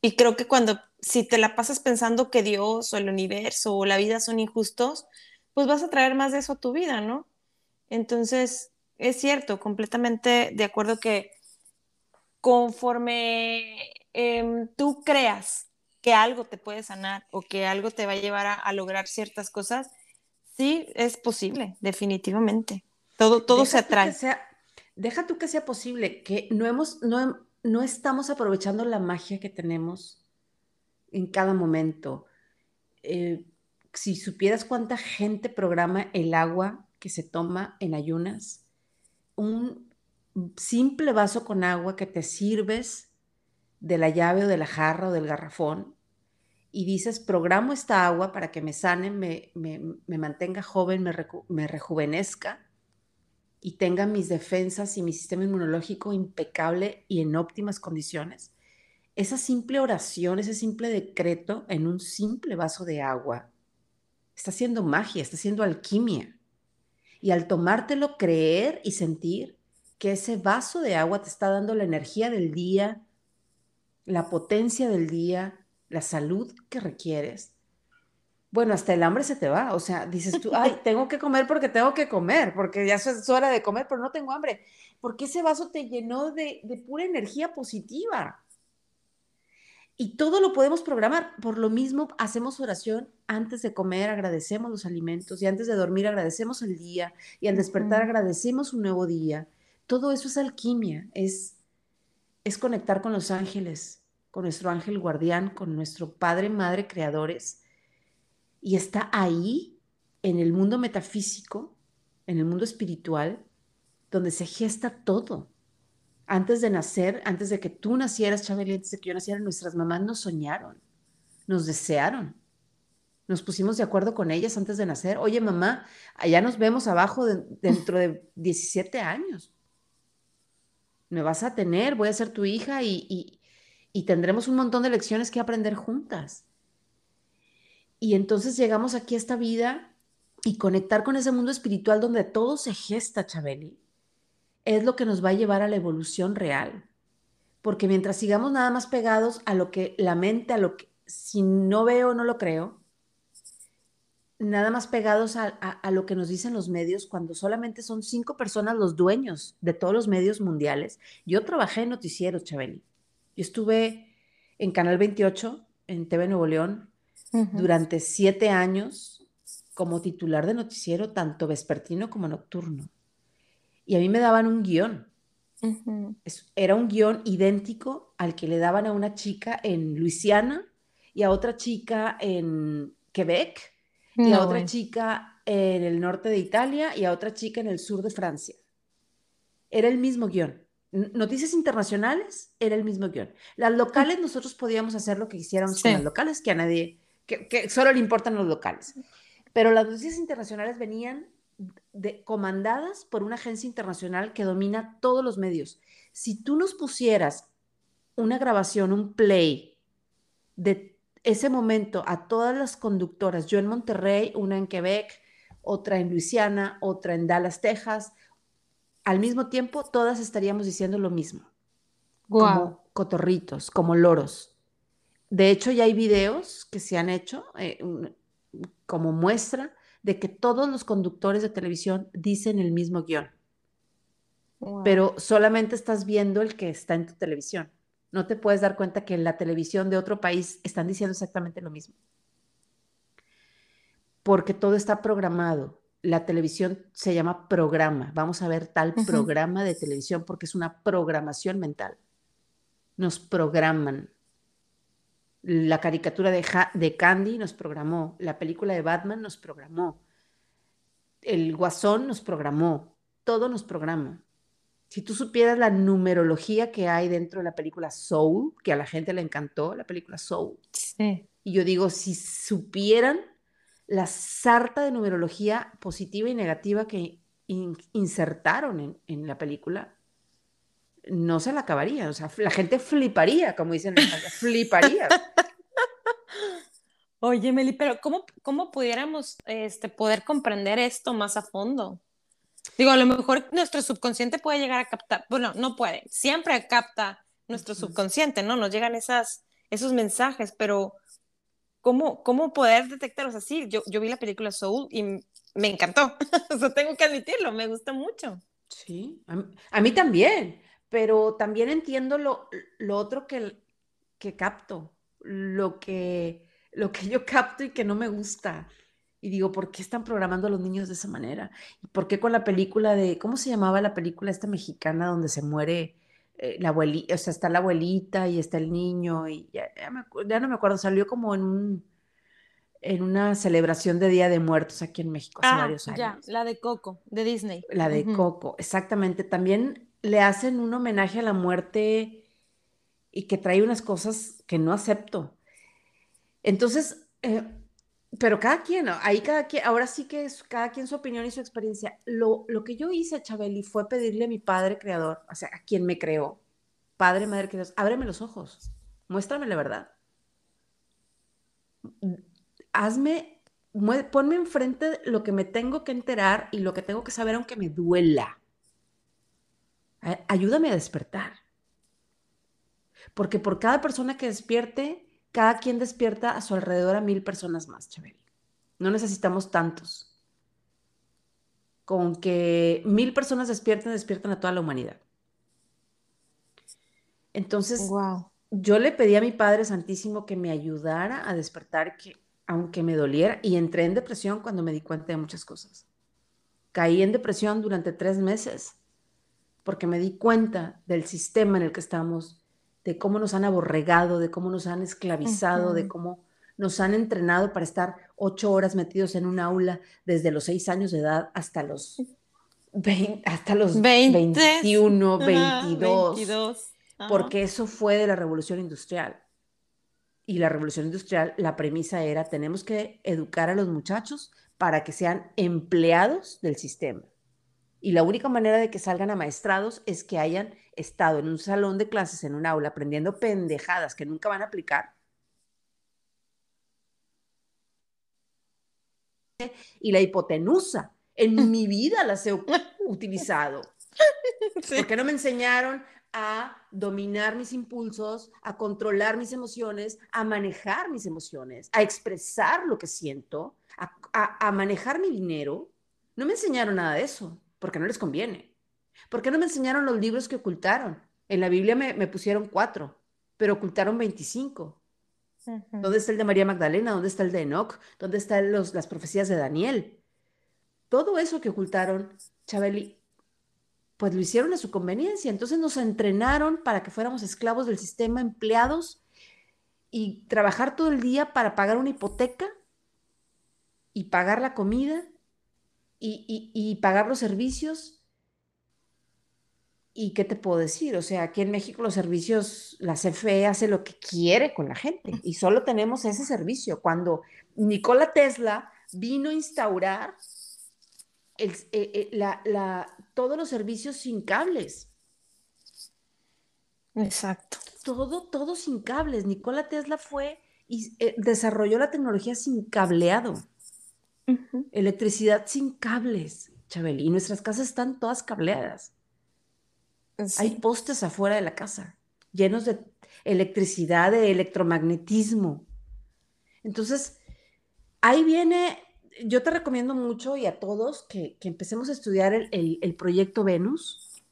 y creo que cuando, si te la pasas pensando que Dios o el universo o la vida son injustos, pues vas a traer más de eso a tu vida, ¿no? Entonces, es cierto, completamente de acuerdo que conforme em, tú creas que algo te puede sanar o que algo te va a llevar a lograr ciertas cosas, Sí, es posible, definitivamente. Todo, todo se atrae. deja tú que sea posible, que no, hemos, no, no estamos aprovechando la magia que tenemos en cada momento. Eh, si supieras cuánta gente programa el agua que se toma en ayunas, un simple vaso con agua que te sirves de la llave o de la jarra o del garrafón y dices, programo esta agua para que me sane, me, mantenga joven, me, me rejuvenezca y tenga mis defensas y mi sistema inmunológico impecable y en óptimas condiciones. Esa simple oración, ese simple decreto en un simple vaso de agua, está haciendo magia, está haciendo alquimia. Y al tomártelo, creer y sentir que ese vaso de agua te está dando la energía del día, la potencia del día, la salud que requieres, bueno, hasta el hambre se te va. O sea, dices tú, ay, tengo que comer porque tengo que comer, porque ya es hora de comer, pero no tengo hambre. Porque ese vaso te llenó de, de pura energía positiva. Y todo lo podemos programar. Por lo mismo, hacemos oración antes de comer, agradecemos los alimentos y antes de dormir agradecemos el día y al despertar agradecemos un nuevo día. Todo eso es alquimia, es, es conectar con los ángeles, con nuestro ángel guardián, con nuestro Padre, Madre, Creadores, y está ahí, en el mundo metafísico, en el mundo espiritual, donde se gesta todo. Antes de nacer, antes de que tú nacieras, Chabeli, antes de que yo naciera, nuestras mamás nos soñaron, nos desearon. Nos pusimos de acuerdo con ellas antes de nacer. Oye, mamá, allá nos vemos abajo dentro de 17 años. Me vas a tener, voy a ser tu hija y, y tendremos un montón de lecciones que aprender juntas. Y entonces llegamos aquí a esta vida y conectar con ese mundo espiritual donde todo se gesta, Chabeli, es lo que nos va a llevar a la evolución real. Porque mientras sigamos nada más pegados a lo que la mente, a lo que, si no veo, no lo creo, nada más pegados a, a, lo que nos dicen los medios, cuando solamente son cinco personas los dueños de todos los medios mundiales. Yo trabajé en noticieros, Chabeli. Yo estuve en Canal 28, en TV Nuevo León, durante siete años como titular de noticiero, tanto vespertino como nocturno. Y a mí me daban un guion. era un guion idéntico al que le daban a una chica en Luisiana y a otra chica en Quebec y a otra chica en el norte de Italia y a otra chica en el sur de Francia. Era el mismo guion noticias internacionales era el mismo guion. Las locales nosotros podíamos hacer lo que quisiéramos con las locales, que a nadie, que, solo le importan los locales. Pero las noticias internacionales venían de, comandadas por una agencia internacional que domina todos los medios. Si tú nos pusieras una grabación, un play de ese momento a todas las conductoras, yo en Monterrey, una en Quebec, otra en Luisiana, otra en Dallas, Texas, al mismo tiempo todas estaríamos diciendo lo mismo. Como cotorritos, como loros. De hecho, ya hay videos que se han hecho eh, como muestra de que todos los conductores de televisión dicen el mismo guion. Pero solamente estás viendo el que está en tu televisión. No te puedes dar cuenta que en la televisión de otro país están diciendo exactamente lo mismo. Porque todo está programado. La televisión se llama programa. Vamos a ver tal programa de televisión porque es una programación mental. Nos programan. La caricatura de, de Candy nos programó. La película de Batman nos programó. El Guasón nos programó. Todo nos programa. Si tú supieras la numerología que hay dentro de la película Soul, que a la gente le encantó, la película Soul. Sí. Y yo digo, si supieran la sarta de numerología positiva y negativa que insertaron en, la película, no se la acabaría. O sea, la gente fliparía, como dicen en fliparía. Oye, Meli, pero ¿cómo, cómo pudiéramos este, poder comprender esto más a fondo? Digo, a lo mejor nuestro subconsciente puede llegar a captar, bueno, no puede, siempre capta nuestro subconsciente, ¿no? Nos llegan esas, esos mensajes, pero ¿cómo, cómo poder detectarlos así? Yo, yo vi la película Soul y me encantó, o sea, tengo que admitirlo, me gusta mucho. Sí, a mí, también, pero también entiendo lo, lo otro que, que capto, lo que, lo que yo capto y que no me gusta. Y digo, ¿por qué están programando a los niños de esa manera? ¿Y por qué con la película de, ¿cómo se llamaba la película esta mexicana donde se muere eh, la abuelita, o sea, está la abuelita y está el niño y ya, no me acuerdo, salió como en un en una celebración de Día de Muertos aquí en México hace ah, varios años. Ya, la de Coco, de Disney. La de Coco, exactamente. También le hacen un homenaje a la muerte y que trae unas cosas que no acepto. Entonces, eh, pero cada quien, ahí cada quien, ahora sí que es cada quien su opinión y su experiencia. Lo, lo que yo hice, Chabeli, fue pedirle a mi padre creador, o sea, a quien me creó, padre, madre, creador, ábreme los ojos, muéstrame la verdad. Hazme, ponme enfrente lo que me tengo que enterar y lo que tengo que saber aunque me duela. Ayúdame a despertar. Porque por cada persona que despierte, cada quien despierta a su alrededor a mil personas más. No necesitamos tantos. Con que mil personas despierten, despiertan a toda la humanidad. Entonces, yo le pedí a mi Padre Santísimo que me ayudara a despertar, que aunque me doliera, y entré en depresión cuando me di cuenta de muchas cosas. Caí en depresión durante tres meses porque me di cuenta del sistema en el que estamos de cómo nos han aborregado, de cómo nos han esclavizado, de cómo nos han entrenado para estar ocho horas metidos en un aula desde los seis años de edad hasta los, hasta los 21, 22, porque eso fue de la revolución industrial. Y la revolución industrial, la premisa era, tenemos que educar a los muchachos para que sean empleados del sistema. Y la única manera de que salgan amaestrados es que hayan estado en un salón de clases, en un aula, aprendiendo pendejadas que nunca van a aplicar. Y la hipotenusa, en mi vida las he utilizado. Porque no me enseñaron a dominar mis impulsos, a controlar mis emociones, a manejar mis emociones, a expresar lo que siento, a manejar mi dinero. No me enseñaron nada de eso porque no les conviene. ¿Por qué no me enseñaron los libros que ocultaron? En la Biblia me, pusieron cuatro, pero ocultaron 25. ¿Dónde está el de María Magdalena? ¿Dónde está el de Enoch? ¿Dónde están los, las profecías de Daniel? Todo eso que ocultaron, Chabeli, pues lo hicieron a su conveniencia. Entonces nos entrenaron para que fuéramos esclavos del sistema, empleados y trabajar todo el día para pagar una hipoteca y pagar la comida y, pagar los servicios. ¿Y qué te puedo decir? O sea, aquí en México los servicios, la CFE hace lo que quiere con la gente y solo tenemos ese servicio. Cuando Nikola Tesla vino a instaurar eh, eh, la, todos los servicios sin cables. Exacto. todo, todo sin cables. Nikola Tesla fue y eh, desarrolló la tecnología sin cableado. Electricidad sin cables, Chabeli. Y nuestras casas están todas cableadas. Hay postes afuera de la casa, llenos de electricidad, de electromagnetismo. Entonces, ahí viene, yo te recomiendo mucho y a todos que, empecemos a estudiar el, proyecto Venus.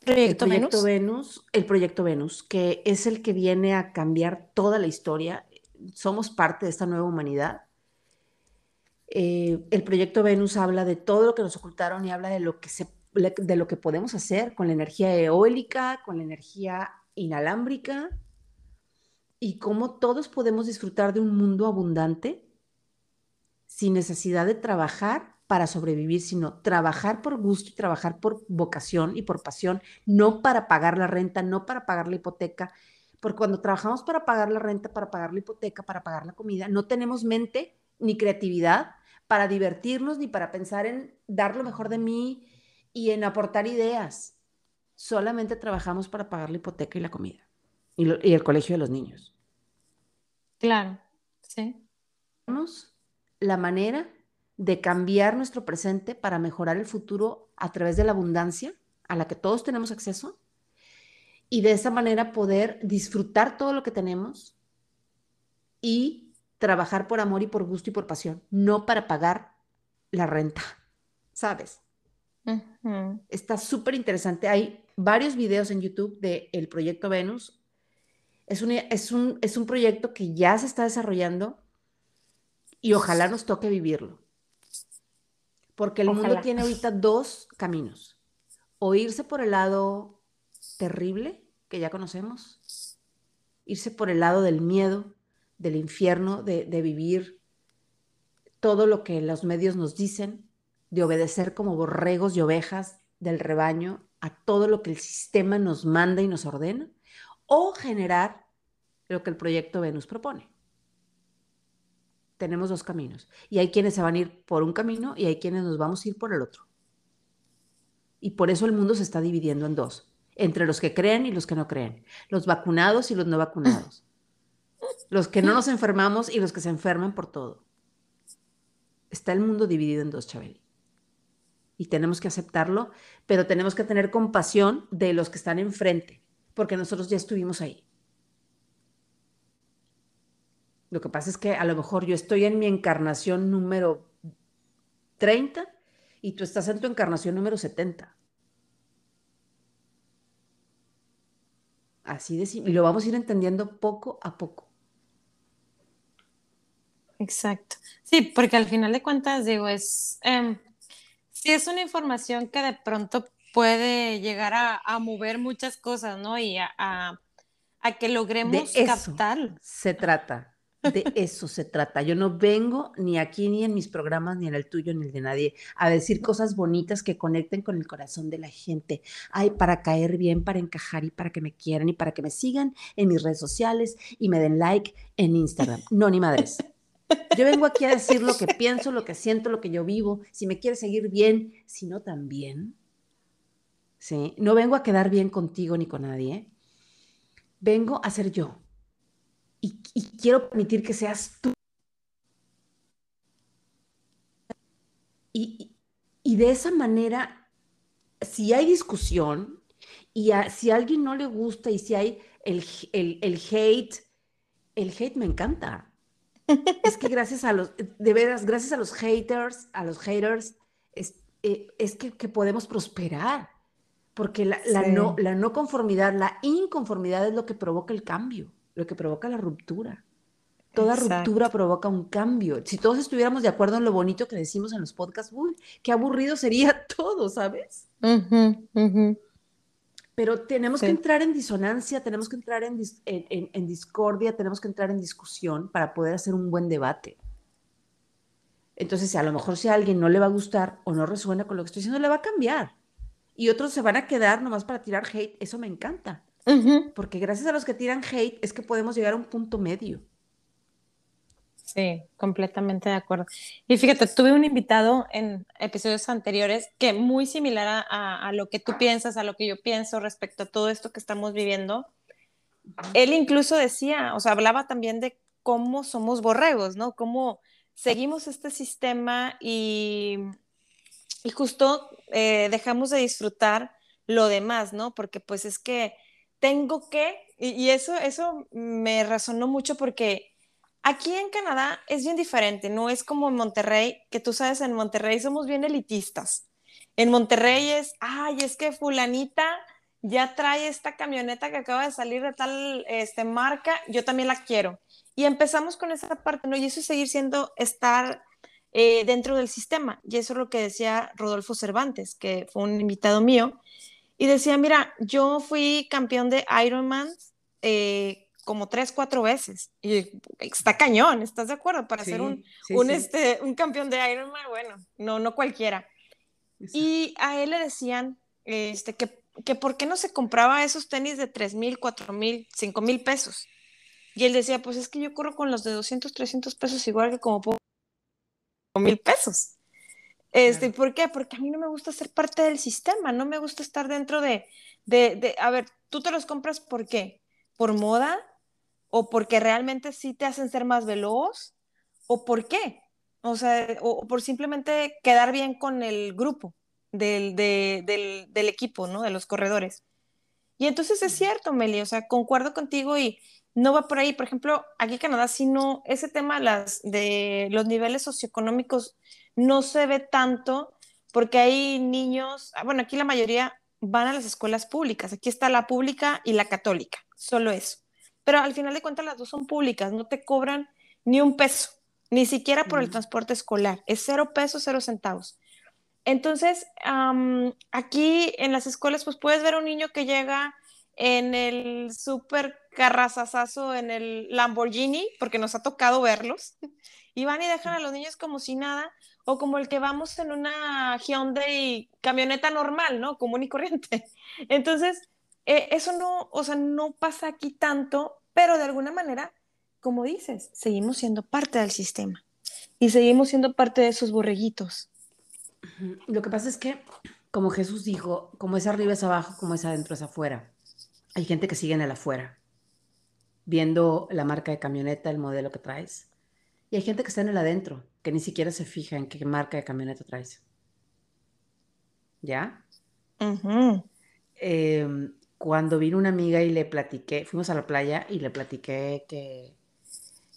¿Proyecto, el proyecto Venus? El proyecto Venus, que es el que viene a cambiar toda la historia. Somos parte de esta nueva humanidad. Eh, el proyecto Venus habla de todo lo que nos ocultaron y habla de lo que se de lo que podemos hacer con la energía eólica, con la energía inalámbrica y cómo todos podemos disfrutar de un mundo abundante sin necesidad de trabajar para sobrevivir, sino trabajar por gusto y trabajar por vocación y por pasión, no para pagar la renta, no para pagar la hipoteca, porque cuando trabajamos para pagar la renta, para pagar la hipoteca, para pagar la comida, no tenemos mente ni creatividad para divertirnos ni para pensar en dar lo mejor de mí, y en aportar ideas. Solamente trabajamos para pagar la hipoteca y la comida y, el colegio de los niños. Claro, sí. La manera de cambiar nuestro presente para mejorar el futuro a través de la abundancia a la que todos tenemos acceso y de esa manera poder disfrutar todo lo que tenemos y trabajar por amor y por gusto y por pasión, no para pagar la renta, ¿sabes? Está súper interesante. Hay varios videos en YouTube del el proyecto Venus. Es un, es, un, es un proyecto que ya se está desarrollando y ojalá nos toque vivirlo. Porque el mundo tiene ahorita dos caminos. O irse por el lado terrible, que ya conocemos, irse por el lado del miedo, del infierno, de, vivir todo lo que los medios nos dicen, de obedecer como borregos y ovejas del rebaño a todo lo que el sistema nos manda y nos ordena, o generar lo que el proyecto Venus propone. Tenemos dos caminos y hay quienes se van a ir por un camino y hay quienes nos vamos a ir por el otro. Y por eso el mundo se está dividiendo en dos, entre los que creen y los que no creen, los vacunados y los no vacunados, los que no nos enfermamos y los que se enferman por todo. Está el mundo dividido en dos, Chabeli y tenemos que aceptarlo, pero tenemos que tener compasión de los que están enfrente, porque nosotros ya estuvimos ahí. Lo que pasa es que a lo mejor yo estoy en mi encarnación número 30 y tú estás en tu encarnación número 70. Así de y lo vamos a ir entendiendo poco a poco. Exacto. Sí, porque al final de cuentas, digo, es, em, sí es una información que de pronto puede llegar a, mover muchas cosas, ¿no? Y a, que logremos de captar. Se trata, de eso se trata. Yo no vengo ni aquí, ni en mis programas, ni en el tuyo, ni el de nadie, a decir cosas bonitas que conecten con el corazón de la gente. Ay, para caer bien, para encajar y para que me quieran y para que me sigan en mis redes sociales y me den like en Instagram. No, ni madres. Yo vengo aquí a decir lo que pienso, lo que siento, lo que yo vivo. Si me quieres seguir bien, si no también. ¿Sí? No vengo a quedar bien contigo ni con nadie. Vengo a ser yo. Y, quiero permitir que seas tú. Y, de esa manera, si hay discusión y si a alguien no le gusta y si hay el, el hate, el hate me encanta es que gracias a los, de veras, gracias a los haters, a los haters, es, eh, que, podemos prosperar. Porque la, no, la no conformidad, la inconformidad es lo que provoca el cambio, lo que provoca la ruptura. Toda ruptura provoca un cambio. Si todos estuviéramos de acuerdo en lo bonito que decimos en los podcasts, uy, qué aburrido sería todo, ¿sabes? Pero tenemos que entrar en disonancia, tenemos que entrar en, en, discordia, tenemos que entrar en discusión para poder hacer un buen debate. Entonces, a lo mejor si a alguien no le va a gustar o no resuena con lo que estoy diciendo, le va a cambiar. Y otros se van a quedar nomás para tirar hate. Eso me encanta. Porque gracias a los que tiran hate es que podemos llegar a un punto medio. Sí, completamente de acuerdo. Y fíjate, tuve un invitado en episodios anteriores que muy similar a, lo que tú piensas, a lo que yo pienso respecto a todo esto que estamos viviendo. él incluso decía, o sea, hablaba también de cómo somos borregos, ¿no? Cómo seguimos este sistema y, y justo eh, dejamos de disfrutar lo demás, ¿no? Porque pues es que tengo que, y, eso, eso me razonó mucho porque aquí en Canadá es bien diferente, no es como en Monterrey, que tú sabes, en Monterrey somos bien elitistas. En Monterrey es, ay, es que fulanita ya trae esta camioneta que acaba de salir de tal este, marca, yo también la quiero. Y empezamos con esa parte, ¿no? Y eso es seguir siendo, estar eh, dentro del sistema. Y eso es lo que decía Rodolfo Cervantes, que fue un invitado mío. Y decía, mira, yo fui campeón de Ironman eh, como tres, cuatro veces. Y está cañón, ¿estás de acuerdo? Para ser un, un, Este, un campeón de Ironman, bueno, no, no cualquiera. Y a él le decían este, que que por qué no se compraba esos tenis de 3 mil, 4 mil, 5 mil pesos. Y él decía, pues es que yo corro con los de 200, 300 pesos igual que como puedo mil pesos. Este, ¿Por qué? Porque a mí no me gusta ser parte del sistema, no me gusta estar dentro de, de, de, a ver, tú te los compras ¿por qué? ¿Por moda? ¿O porque realmente sí te hacen ser más veloz? ¿O por qué? O sea, o por simplemente quedar bien con el grupo del, del, equipo, ¿no? De los corredores. Y entonces es cierto, Meli, o sea, concuerdo contigo y no va por ahí. Por ejemplo, aquí en Canadá, si no, ese tema las, de los niveles socioeconómicos no se ve tanto porque hay niños, ah, bueno, aquí la mayoría van a las escuelas públicas. Aquí está la pública y la católica, solo eso. Pero al final de cuentas las dos son públicas, no te cobran ni un peso, ni siquiera por el transporte escolar. Es cero pesos, cero centavos. Entonces, aquí en las escuelas, pues puedes ver a un niño que llega en el súper carrazazazo, en el Lamborghini, porque nos ha tocado verlos, y van y dejan a los niños como si nada, o como el que vamos en una Hyundai camioneta normal, ¿no? Común y corriente. Entonces, eh, eso no, o sea, no pasa aquí tanto, pero de alguna manera, como dices, seguimos siendo parte del sistema y seguimos siendo parte de esos borreguitos. Lo que pasa es que, como Jesús dijo, como es arriba es abajo, como es adentro es afuera. Hay gente que sigue en el afuera, viendo la marca de camioneta, el modelo que traes. Y hay gente que está en el adentro, que ni siquiera se fija en qué marca de camioneta traes. ¿Ya? Em, cuando vino una amiga y le platiqué, fuimos a la playa y le platiqué que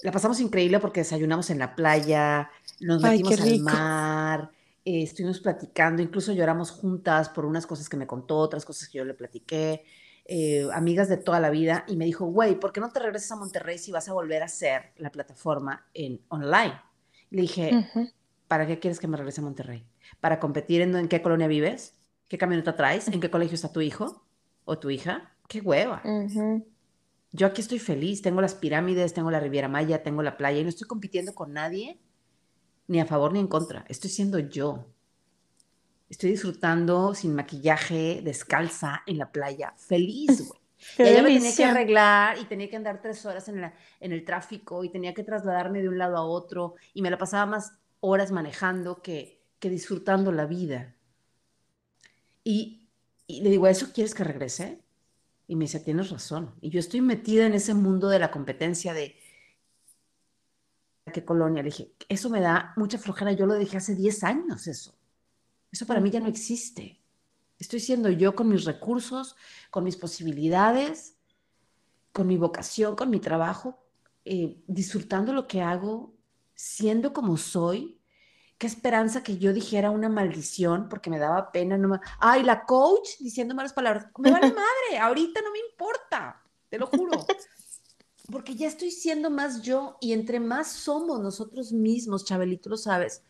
la pasamos increíble porque desayunamos en la playa, nos metimos al mar, eh, estuvimos platicando, incluso lloramos juntas por unas cosas que me contó, otras cosas que yo le platiqué, eh, amigas de toda la vida, y me dijo, güey, ¿por qué no te regresas a Monterrey si vas a volver a hacer la plataforma en online? le dije, ¿para qué quieres que me regrese a Monterrey? ¿Para competir en, en qué colonia vives? ¿Qué camioneta traes? ¿En qué colegio está tu hijo o tu hija? ¡Qué hueva! Yo aquí estoy feliz, tengo las pirámides, tengo la Riviera Maya, tengo la playa y no estoy compitiendo con nadie ni a favor ni en contra. Estoy siendo yo. Estoy disfrutando sin maquillaje, descalza, en la playa, feliz, güey. Y me tenía que arreglar y tenía que andar tres horas en, en el tráfico y tenía que trasladarme de un lado a otro y me la pasaba más horas manejando que, que disfrutando la vida. Y, y le digo, ¿a eso quieres que regrese? Y me dice, tienes razón. Y yo estoy metida en ese mundo de la competencia de, qué colonia. Le dije, eso me da mucha flojera. Yo lo dejé hace 10 años, eso. Eso para mí ya no existe. Estoy siendo yo con mis recursos, con mis posibilidades, con mi vocación, con mi trabajo, eh, disfrutando lo que hago, siendo como soy. Qué esperanza que yo dijera una maldición porque me daba pena. No Ay, la coach diciendo malas palabras. Me vale madre, ahorita no me importa, te lo juro porque ya estoy siendo más yo y entre más somos nosotros mismos, Chabelito, lo sabes,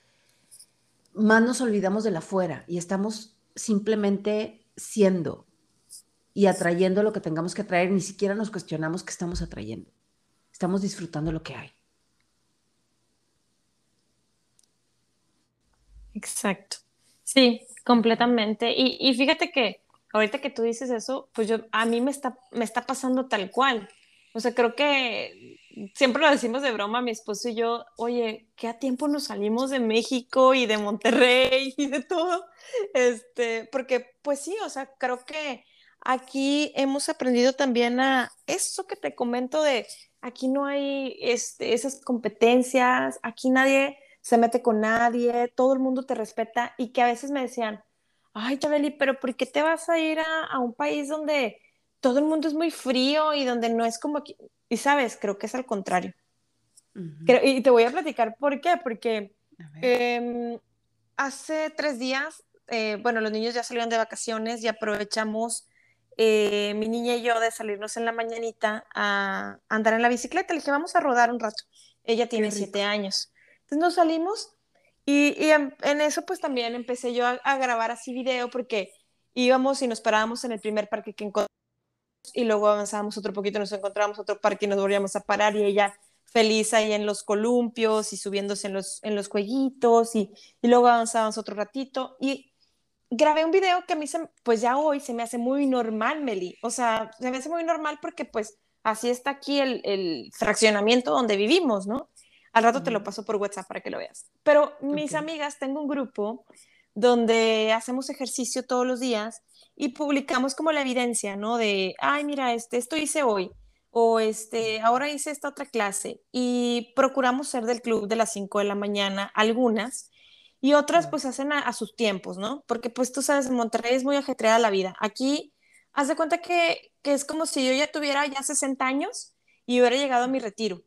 más nos olvidamos de la afuera y estamos simplemente siendo y atrayendo lo que tengamos que atraer, ni siquiera nos cuestionamos qué estamos atrayendo. Estamos disfrutando lo que hay. Exacto. Sí, completamente. Y, y, fíjate que ahorita que tú dices eso, pues yo a mí me está, me está pasando tal cual. O sea, creo que siempre lo decimos de broma, mi esposo y yo, oye, ¿qué a tiempo nos salimos de México y de Monterrey y de todo? Este, porque pues sí, o sea, creo que aquí hemos aprendido también a eso que te comento de aquí no hay este, esas competencias, aquí nadie se mete con nadie, todo el mundo te respeta y que a veces me decían, ay, Chabeli, pero ¿por qué te vas a ir a, un país donde todo el mundo es muy frío y donde no es como aquí? Y sabes, creo que es al contrario. y te voy a platicar por qué, porque em, hace tres días, eh, bueno, los niños ya salieron de vacaciones y aprovechamos eh, mi niña y yo de salirnos en la mañanita a andar en la bicicleta. Le dije, vamos a rodar un rato. Ella tiene siete años. Entonces nos salimos y, en, eso pues también empecé yo a, grabar así video porque íbamos y nos parábamos en el primer parque que encontramos y luego avanzábamos otro poquito, nos encontrábamos otro parque y nos volvíamos a parar y ella feliz ahí en los columpios y subiéndose en los, en los jueguitos y, y luego avanzábamos otro ratito y grabé un video que a mí, se, pues ya hoy se me hace muy normal, Meli. O sea, se me hace muy normal porque pues así está aquí el fraccionamiento donde vivimos, ¿no? Al rato te lo paso por WhatsApp para que lo veas. Pero mis amigas, tengo un grupo donde hacemos ejercicio todos los días y publicamos como la evidencia, ¿no? De, ay, mira, este, esto hice hoy, o este, ahora hice esta otra clase, y procuramos ser del club de las 5 de la mañana, algunas, y otras pues hacen a, sus tiempos, ¿no? Porque pues tú sabes, en Monterrey es muy ajetreada la vida. Aquí, haz de cuenta que, que es como si yo ya tuviera ya 60 años y hubiera llegado a mi retiro.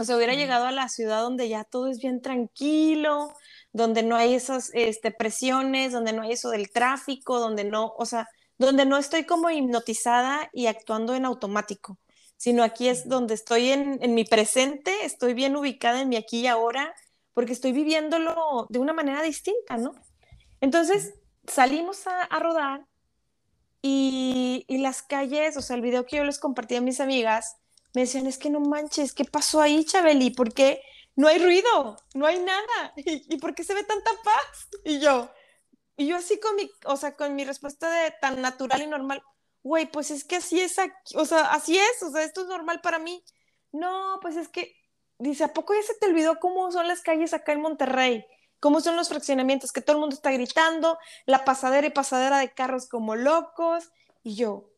O sea, hubiera llegado a la ciudad donde ya todo es bien tranquilo, donde no hay esas este, presiones, donde no hay eso del tráfico, donde no, o sea, donde no estoy como hipnotizada y actuando en automático, sino aquí es donde estoy en, en mi presente, estoy bien ubicada en mi aquí y ahora porque estoy viviéndolo de una manera distinta, ¿no? Entonces salimos a, rodar y, las calles, o sea, el video que yo les compartí a mis amigas, me decían, es que no manches, ¿qué pasó ahí, Chabeli? ¿Por qué no hay ruido? No hay nada. ¿Y, por qué se ve tanta paz? Y yo, y yo así con mi, o sea, con mi respuesta de tan natural y normal, güey, pues es que así es, o sea, así es, o sea, esto es normal para mí. No, pues es que dice, ¿a poco ya se te olvidó cómo son las calles acá en Monterrey? ¿Cómo son los fraccionamientos? Que todo el mundo está gritando, la pasadera y pasadera de carros como locos. Y yo,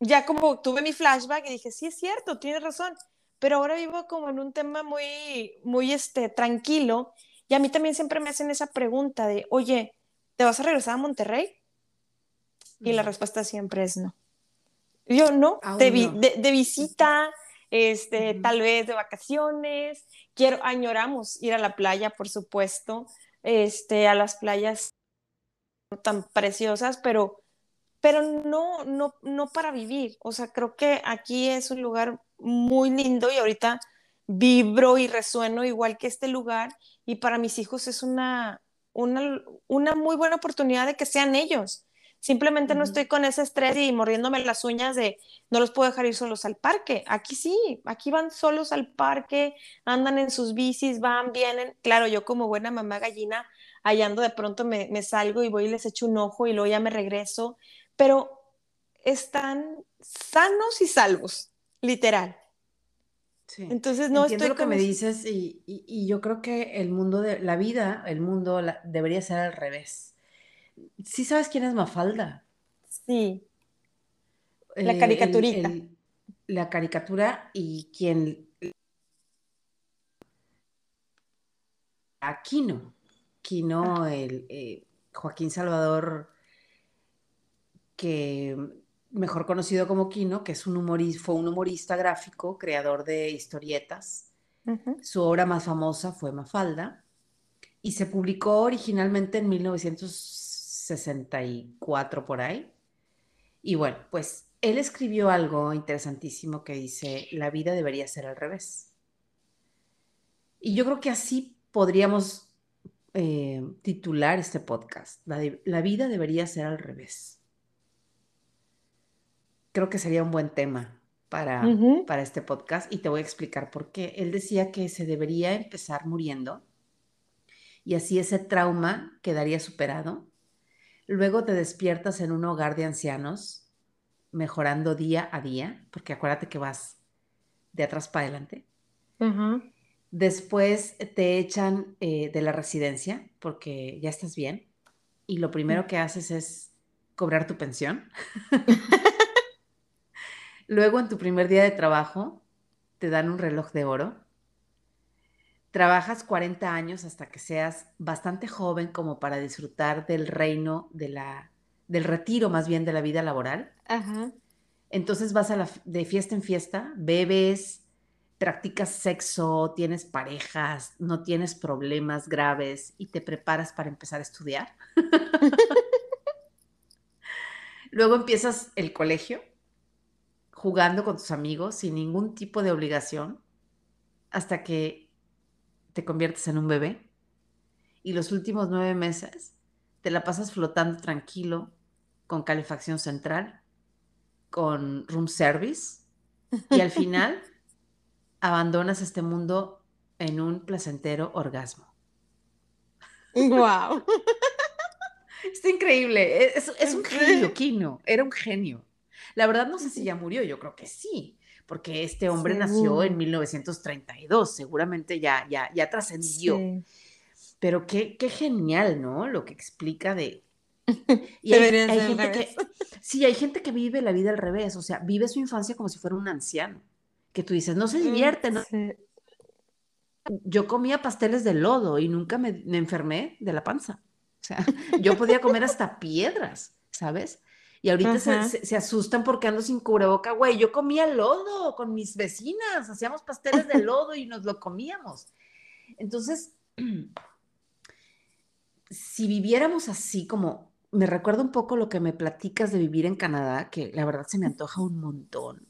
ya como tuve mi flashback y dije, sí es cierto, tienes razón. Pero ahora vivo como en un tema muy, muy este, tranquilo. Y a mí también siempre me hacen esa pregunta de, oye, ¿te vas a regresar a Monterrey? Y la respuesta siempre es no. Yo no, de, de, visita, este, tal vez de vacaciones, quiero, añoramos ir a la playa, por supuesto, este, a las playas tan preciosas, pero, pero no, no, no para vivir. O sea, creo que aquí es un lugar muy lindo y ahorita vibro y resueno igual que este lugar y para mis hijos es una, una, una muy buena oportunidad de que sean ellos. Simplemente no estoy con ese estrés y mordiéndome las uñas de no los puedo dejar ir solos al parque. Aquí sí, aquí van solos al parque, andan en sus bicis, van, vienen. Claro, yo como buena mamá gallina, hallando de pronto me, me salgo y voy y les echo un ojo y luego ya me regreso, pero están sanos y salvos, literal. Sí. Entonces no Entiendo estoy lo que me dices y, y, yo creo que el mundo de la vida, el mundo debería ser al revés ¿Sí sabes quién es Mafalda? Sí. La eh, caricaturita. la caricatura y quien... Aquino. Quino, el eh, Joaquín Salvador, que mejor conocido como Quino, que es un humorista, fue un humorista gráfico, creador de historietas. Su obra más famosa fue Mafalda y se publicó originalmente en 1900 64 por ahí. Y bueno, pues él escribió algo interesantísimo que dice, la vida debería ser al revés. Y yo creo que así podríamos eh, titular este podcast. La, vida debería ser al revés. Creo que sería un buen tema para, para este podcast y te voy a explicar por qué. Él decía que se debería empezar muriendo y así ese trauma quedaría superado Luego te despiertas en un hogar de ancianos, mejorando día a día, porque acuérdate que vas de atrás para adelante. Después te echan eh, de la residencia porque ya estás bien y lo primero que haces es cobrar tu pensión. Luego, en tu primer día de trabajo, te dan un reloj de oro. Trabajas 40 años hasta que seas bastante joven como para disfrutar del reino de la, del retiro más bien de la vida laboral. Entonces vas a la, de fiesta en fiesta, bebes, practicas sexo, tienes parejas, no tienes problemas graves y te preparas para empezar a estudiar. Luego empiezas el colegio jugando con tus amigos sin ningún tipo de obligación hasta que te conviertes en un bebé. Y los últimos nueve meses te la pasas flotando tranquilo con calefacción central, con room service y al final abandonas este mundo en un placentero orgasmo. ¡Wow! Está increíble. Es, un genio, Kino. Era un genio. La verdad no sé si ya murió, yo creo que sí, porque este hombre nació en 1932, seguramente ya, ya, ya trascendió. Pero qué, qué genial, ¿no? Lo que explica de... Y hay, gente que, sí, hay gente que vive la vida al revés, o sea, vive su infancia como si fuera un anciano que tú dices, no se divierte, ¿no? Yo comía pasteles de lodo y nunca me, enfermé de la panza. O sea, yo podía comer hasta piedras, ¿sabes? Y ahorita se, asustan porque ando sin cubreboca, güey. Yo comía lodo con mis vecinas, hacíamos pasteles de lodo y nos lo comíamos. Entonces, si viviéramos así como, me recuerda un poco lo que me platicas de vivir en Canadá, que la verdad se me antoja un montón.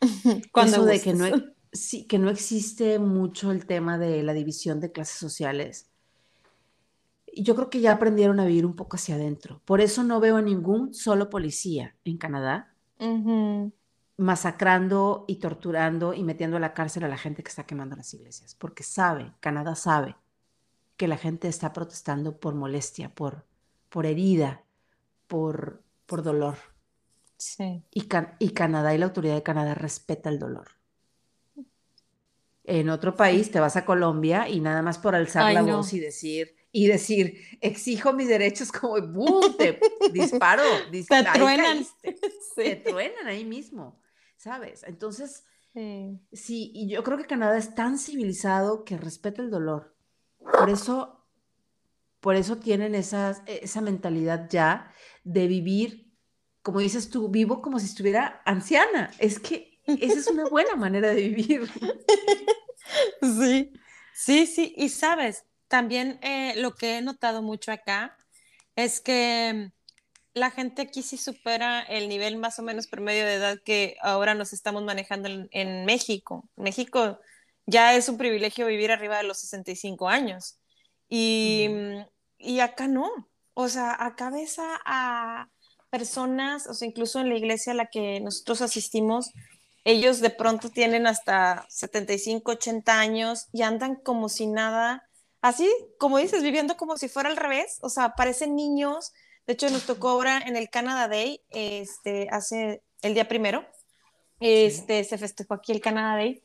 Cuando de que no, sí, que no existe mucho el tema de la división de clases sociales. Yo creo que ya aprendieron a vivir un poco hacia adentro. Por eso no veo a ningún solo policía en Canadá masacrando y torturando y metiendo a la cárcel a la gente que está quemando las iglesias. Porque sabe, Canadá sabe que la gente está protestando por molestia, por, por herida, por, por dolor. Y, y Canadá y la autoridad de Canadá respeta el dolor. En otro país te vas a Colombia y nada más por alzar la voz y decir, y decir, exijo mis derechos como boom, te disparo, te truenan. Te truenan ahí mismo, ¿sabes? Entonces, sí. y yo creo que Canadá es tan civilizado que respeta el dolor. Por eso, por eso tienen esa, esa mentalidad ya de vivir como dices tú, vivo como si estuviera anciana. Es que esa es una buena manera de vivir. Sí, sí, sí. Y sabes, también eh, lo que he notado mucho acá es que la gente aquí sí supera el nivel más o menos promedio de edad que ahora nos estamos manejando en, México. México ya es un privilegio vivir arriba de los 65 años. Y, y acá no. O sea, acá ves a, personas, o sea, incluso en la iglesia a la que nosotros asistimos, ellos de pronto tienen hasta 75, 80 años y andan como si nada, así como dices, viviendo como si fuera al revés, o sea, parecen niños. De hecho, nos tocó ahora en el Canada Day, este, hace el día primero, este, se festejó aquí el Canada Day,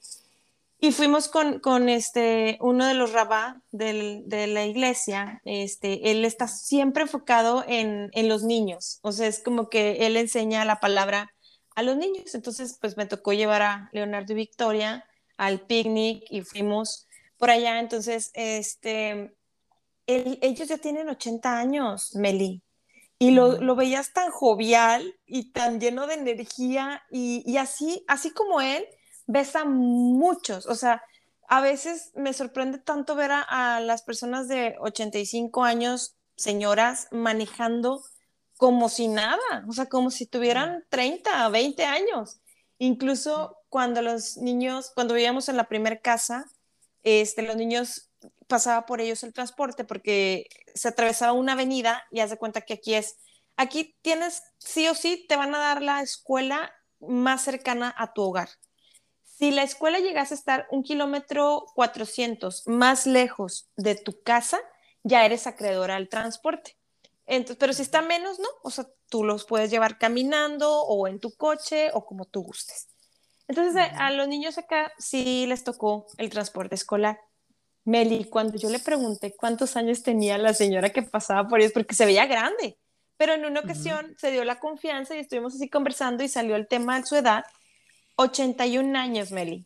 y fuimos con, con, este, uno de los rabá de la iglesia. Este, él está siempre enfocado en, en, los niños. O sea, es como que él enseña la palabra a los niños. Entonces, pues me tocó llevar a Leonardo y Victoria al picnic y fuimos por allá. Entonces, este, ellos ya tienen 80 años, Meli. Y lo, lo, veías tan jovial y tan lleno de energía y, y así, así como él ves a muchos, o sea, a veces me sorprende tanto ver a, las personas de 85 años, señoras, manejando como si nada, o sea, como si tuvieran 30, 20 años. Incluso cuando los niños, cuando vivíamos en la primera casa, este, los niños pasaba por ellos el transporte porque se atravesaba una avenida y haz de cuenta que aquí es, aquí tienes, sí o sí, te van a dar la escuela más cercana a tu hogar. Si la escuela llegase a estar un kilómetro 400 más lejos de tu casa, ya eres acreedora al transporte. Entonces, pero si está menos, ¿no? O sea, tú los puedes llevar caminando o en tu coche o como tú gustes. Entonces, a, los niños acá sí les tocó el transporte escolar. Meli, cuando yo le pregunté cuántos años tenía la señora que pasaba por ellos, porque se veía grande, pero en una ocasión se dio la confianza y estuvimos así conversando y salió el tema de su edad, 81 años, Meli.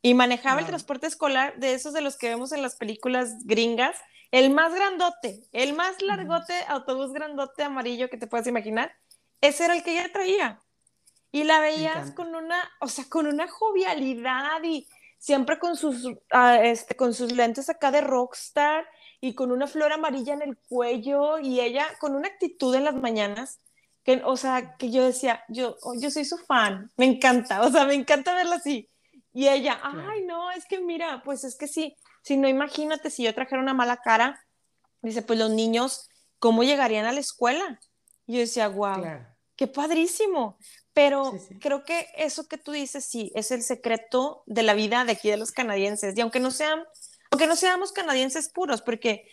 Y manejaba el transporte escolar de esos de los que vemos en las películas gringas, el más grandote, el más largote, autobús grandote amarillo que te puedas imaginar. Ese era el que ella traía. Y la veías con una, o sea, con una jovialidad y siempre con sus, ah, este, con sus lentes acá de rockstar y con una flor amarilla en el cuello y ella con una actitud en las mañanas que, o sea, que yo decía, yo, oh, yo soy su fan, me encanta, o sea, me encanta verla así. Y ella, ay, no, es que mira, pues es que sí, si no, imagínate si yo trajera una mala cara, dice, pues los niños, ¿cómo llegarían a la escuela? Y yo decía, wow, qué padrísimo. Pero creo que eso que tú dices, sí, es el secreto de la vida de aquí de los canadienses. Y aunque no sean aunque no seamos canadienses puros, porque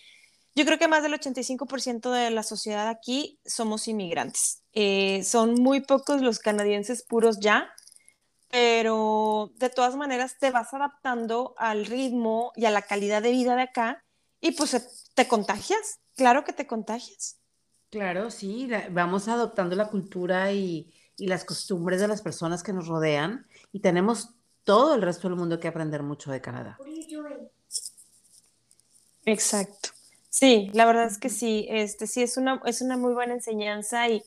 yo creo que más del 85% de la sociedad aquí somos inmigrantes. Eh, son muy pocos los canadienses puros ya, pero de todas maneras te vas adaptando al ritmo y a la calidad de vida de acá y pues te contagias, claro que te contagias. Claro, sí, vamos adoptando la cultura y, y las costumbres de las personas que nos rodean y tenemos todo el resto del mundo que aprender mucho de Canadá. Exacto. Sí, la verdad es que sí, este sí es una, es una muy buena enseñanza y,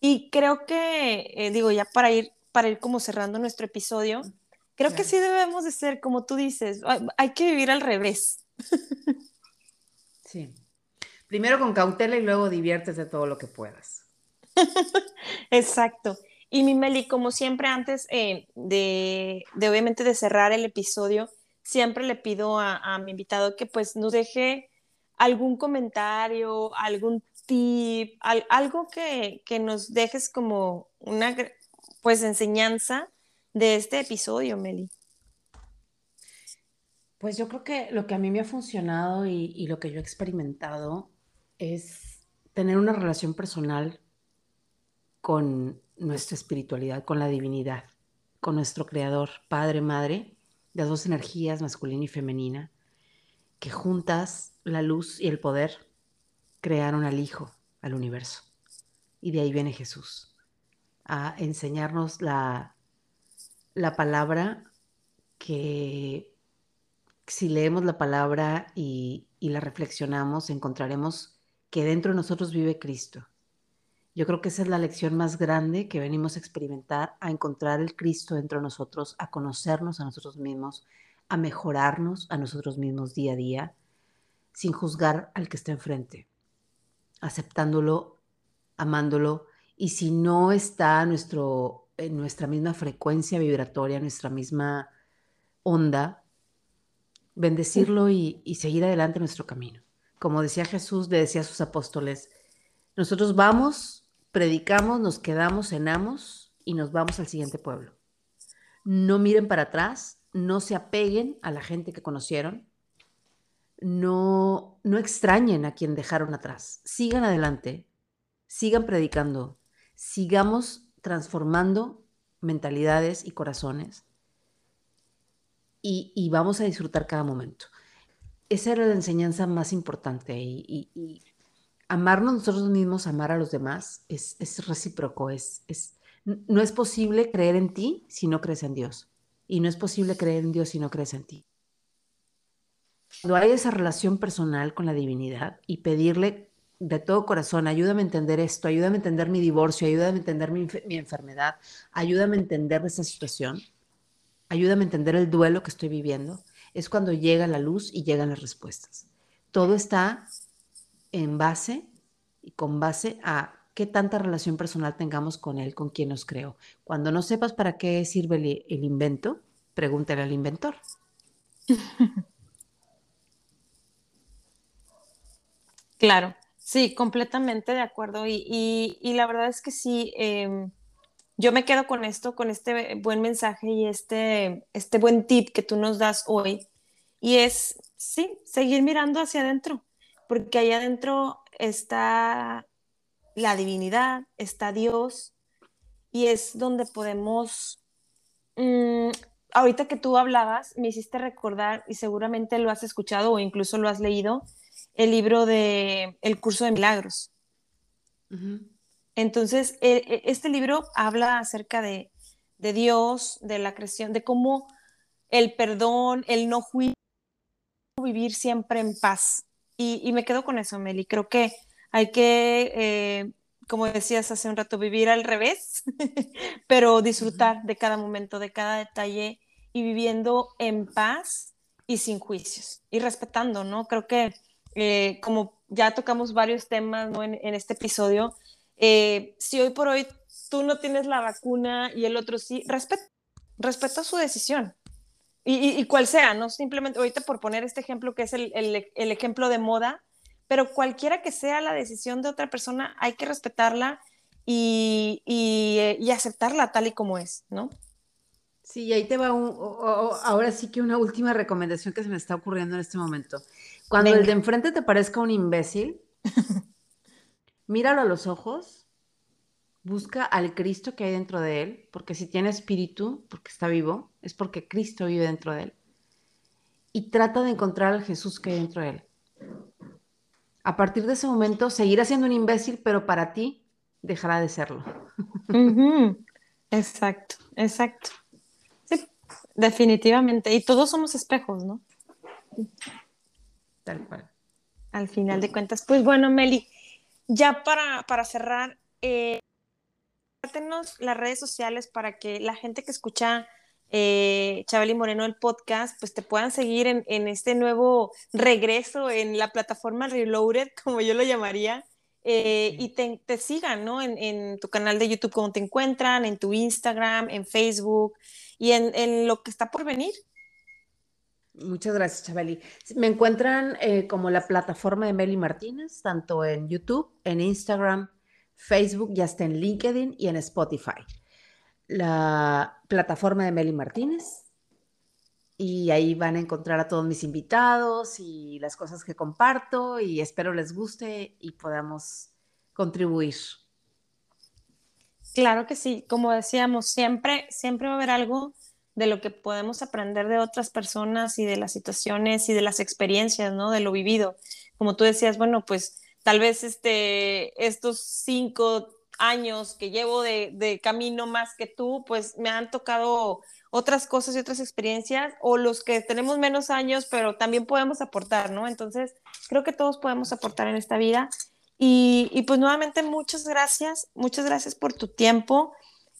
y creo que, eh, digo, ya para ir, para ir como cerrando nuestro episodio, creo que sí debemos de ser, como tú dices, hay, que vivir al revés. Sí. Primero con cautela y luego diviertes de todo lo que puedas. Exacto. Y mi Meli, como siempre antes eh, de, obviamente de cerrar el episodio, siempre le pido a, mi invitado que pues nos deje algún comentario, algún tip, algo que, nos dejes como una pues enseñanza de este episodio, Meli. Pues yo creo que lo que a mí me ha funcionado y lo que yo he experimentado es tener una relación personal con nuestra espiritualidad, con la divinidad, con nuestro creador, Padre, Madre, las dos energías, masculina y femenina, que juntas la luz y el poder crearon al Hijo, al universo. Y de ahí viene Jesús, a enseñarnos la, la palabra que si leemos la palabra y, y la reflexionamos, encontraremos que dentro de nosotros vive Cristo yo creo que esa es la lección más grande que venimos a experimentar, a encontrar el Cristo dentro de nosotros, a conocernos a nosotros mismos, a mejorarnos a nosotros mismos día a día, sin juzgar al que está enfrente, aceptándolo, amándolo, y si no está nuestro, en nuestra misma frecuencia vibratoria, nuestra misma onda, bendecirlo y, y seguir adelante nuestro camino. Como decía Jesús, le decía a sus apóstoles, nosotros vamos predicamos, nos quedamos, cenamos y nos vamos al siguiente pueblo. No miren para atrás, no se apeguen a la gente que conocieron, no, no extrañen a quien dejaron atrás, sigan adelante, sigan predicando, sigamos transformando mentalidades y corazones y, vamos a disfrutar cada momento. Esa era la enseñanza más importante y, amarnos nosotros mismos, amar a los demás, es, recíproco, es, es, no es posible creer en ti si no crees en Dios. Y no es posible creer en Dios si no crees en ti. Cuando hay esa relación personal con la divinidad y pedirle de todo corazón, ayúdame a entender esto, ayúdame a entender mi divorcio, ayúdame a entender mi, mi enfermedad, ayúdame a entender esta situación, ayúdame a entender el duelo que estoy viviendo, es cuando llega la luz y llegan las respuestas. Todo está en base y con base a qué tanta relación personal tengamos con él, con quien nos creó. Cuando no sepas para qué sirve el, invento, pregúntale al inventor. Claro, sí, completamente de acuerdo. Y, la verdad es que sí, em, yo me quedo con esto, con este buen mensaje y este, este buen tip que tú nos das hoy. Y es, sí, seguir mirando hacia adentro, porque ahí adentro está la divinidad, está Dios, y es donde podemos, mm, ahorita que tú hablabas, me hiciste recordar, y seguramente lo has escuchado o incluso lo has leído, el libro de El curso de milagros. Entonces, e, e, este libro habla acerca de, de Dios, de la creación, de cómo el perdón, el no juicio, vivir siempre en paz. Y, me quedo con eso, Meli. Creo que hay que, eh, como decías hace un rato, vivir al revés, pero disfrutar de cada momento, de cada detalle y viviendo en paz y sin juicios y respetando, ¿no? Creo que eh, como ya tocamos varios temas ¿no? en, este episodio, eh, si hoy por hoy tú no tienes la vacuna y el otro sí, respeta, respeta su decisión. Y, y, cual sea, no simplemente, ahorita por poner este ejemplo que es el, el, el, ejemplo de moda, pero cualquiera que sea la decisión de otra persona, hay que respetarla y, y, y aceptarla tal y como es, ¿no? Sí, ahí te va un, ahora sí que una última recomendación que se me está ocurriendo en este momento. Cuando el de enfrente te parezca un imbécil, míralo a los ojos, busca al Cristo que hay dentro de él, porque si tiene espíritu, porque está vivo, es porque Cristo vive dentro de él. Y trata de encontrar al Jesús que hay dentro de él. A partir de ese momento, seguirá siendo un imbécil, pero para ti dejará de serlo. Exacto, exacto. Sí, definitivamente. Y todos somos espejos, ¿no? Tal cual. Al final de cuentas. Pues bueno, Meli, ya para, para cerrar, eh, las redes sociales para que la gente que escucha eh, Chabeli Moreno el podcast, pues te puedan seguir en, en, este nuevo regreso en la plataforma Reloaded, como yo lo llamaría, eh, y te, te, sigan, ¿no? En, en, tu canal de YouTube, como te encuentran, en tu Instagram, en Facebook y en, en lo que está por venir. Muchas gracias, Chabeli. Me encuentran eh, como la plataforma de Meli Martínez, tanto en YouTube, en Instagram, Facebook, ya está en LinkedIn y en Spotify. La plataforma de Meli Martínez. Y ahí van a encontrar a todos mis invitados y las cosas que comparto y espero les guste y podamos contribuir. Claro que sí, como decíamos, siempre, siempre va a haber algo de lo que podemos aprender de otras personas y de las situaciones y de las experiencias, ¿no? De lo vivido. Como tú decías, bueno, pues tal vez este, estos cinco años que llevo de, de, camino más que tú, pues me han tocado otras cosas y otras experiencias, o los que tenemos menos años, pero también podemos aportar, ¿no? Entonces, creo que todos podemos aportar en esta vida. Y, y pues nuevamente, muchas gracias, muchas gracias por tu tiempo.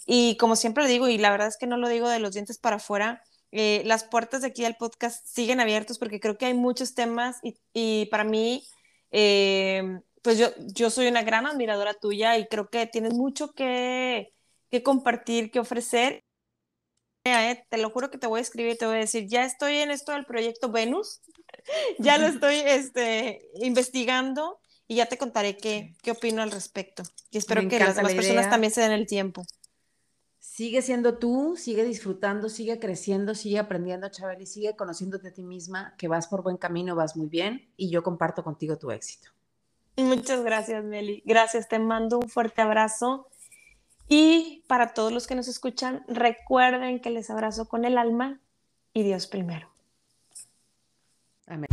Y como siempre digo, y la verdad es que no lo digo de los dientes para afuera, eh, las puertas de aquí al podcast siguen abiertos porque creo que hay muchos temas y, y para mí eh, pues yo, yo soy una gran admiradora tuya y creo que tienes mucho que, que compartir, que ofrecer. Eh, te lo juro que te voy a escribir, te voy a decir, ya estoy en esto del proyecto Venus, ya lo estoy este, investigando y ya te contaré qué, qué opino al respecto. Y espero que las, las personas también se den el tiempo. Sigue siendo tú, sigue disfrutando, sigue creciendo, sigue aprendiendo, Chabeli, sigue conociéndote a ti misma, que vas por buen camino, vas muy bien y yo comparto contigo tu éxito. Muchas gracias, Meli. Gracias, te mando un fuerte abrazo. Y para todos los que nos escuchan, recuerden que les abrazo con el alma y Dios primero. Amén.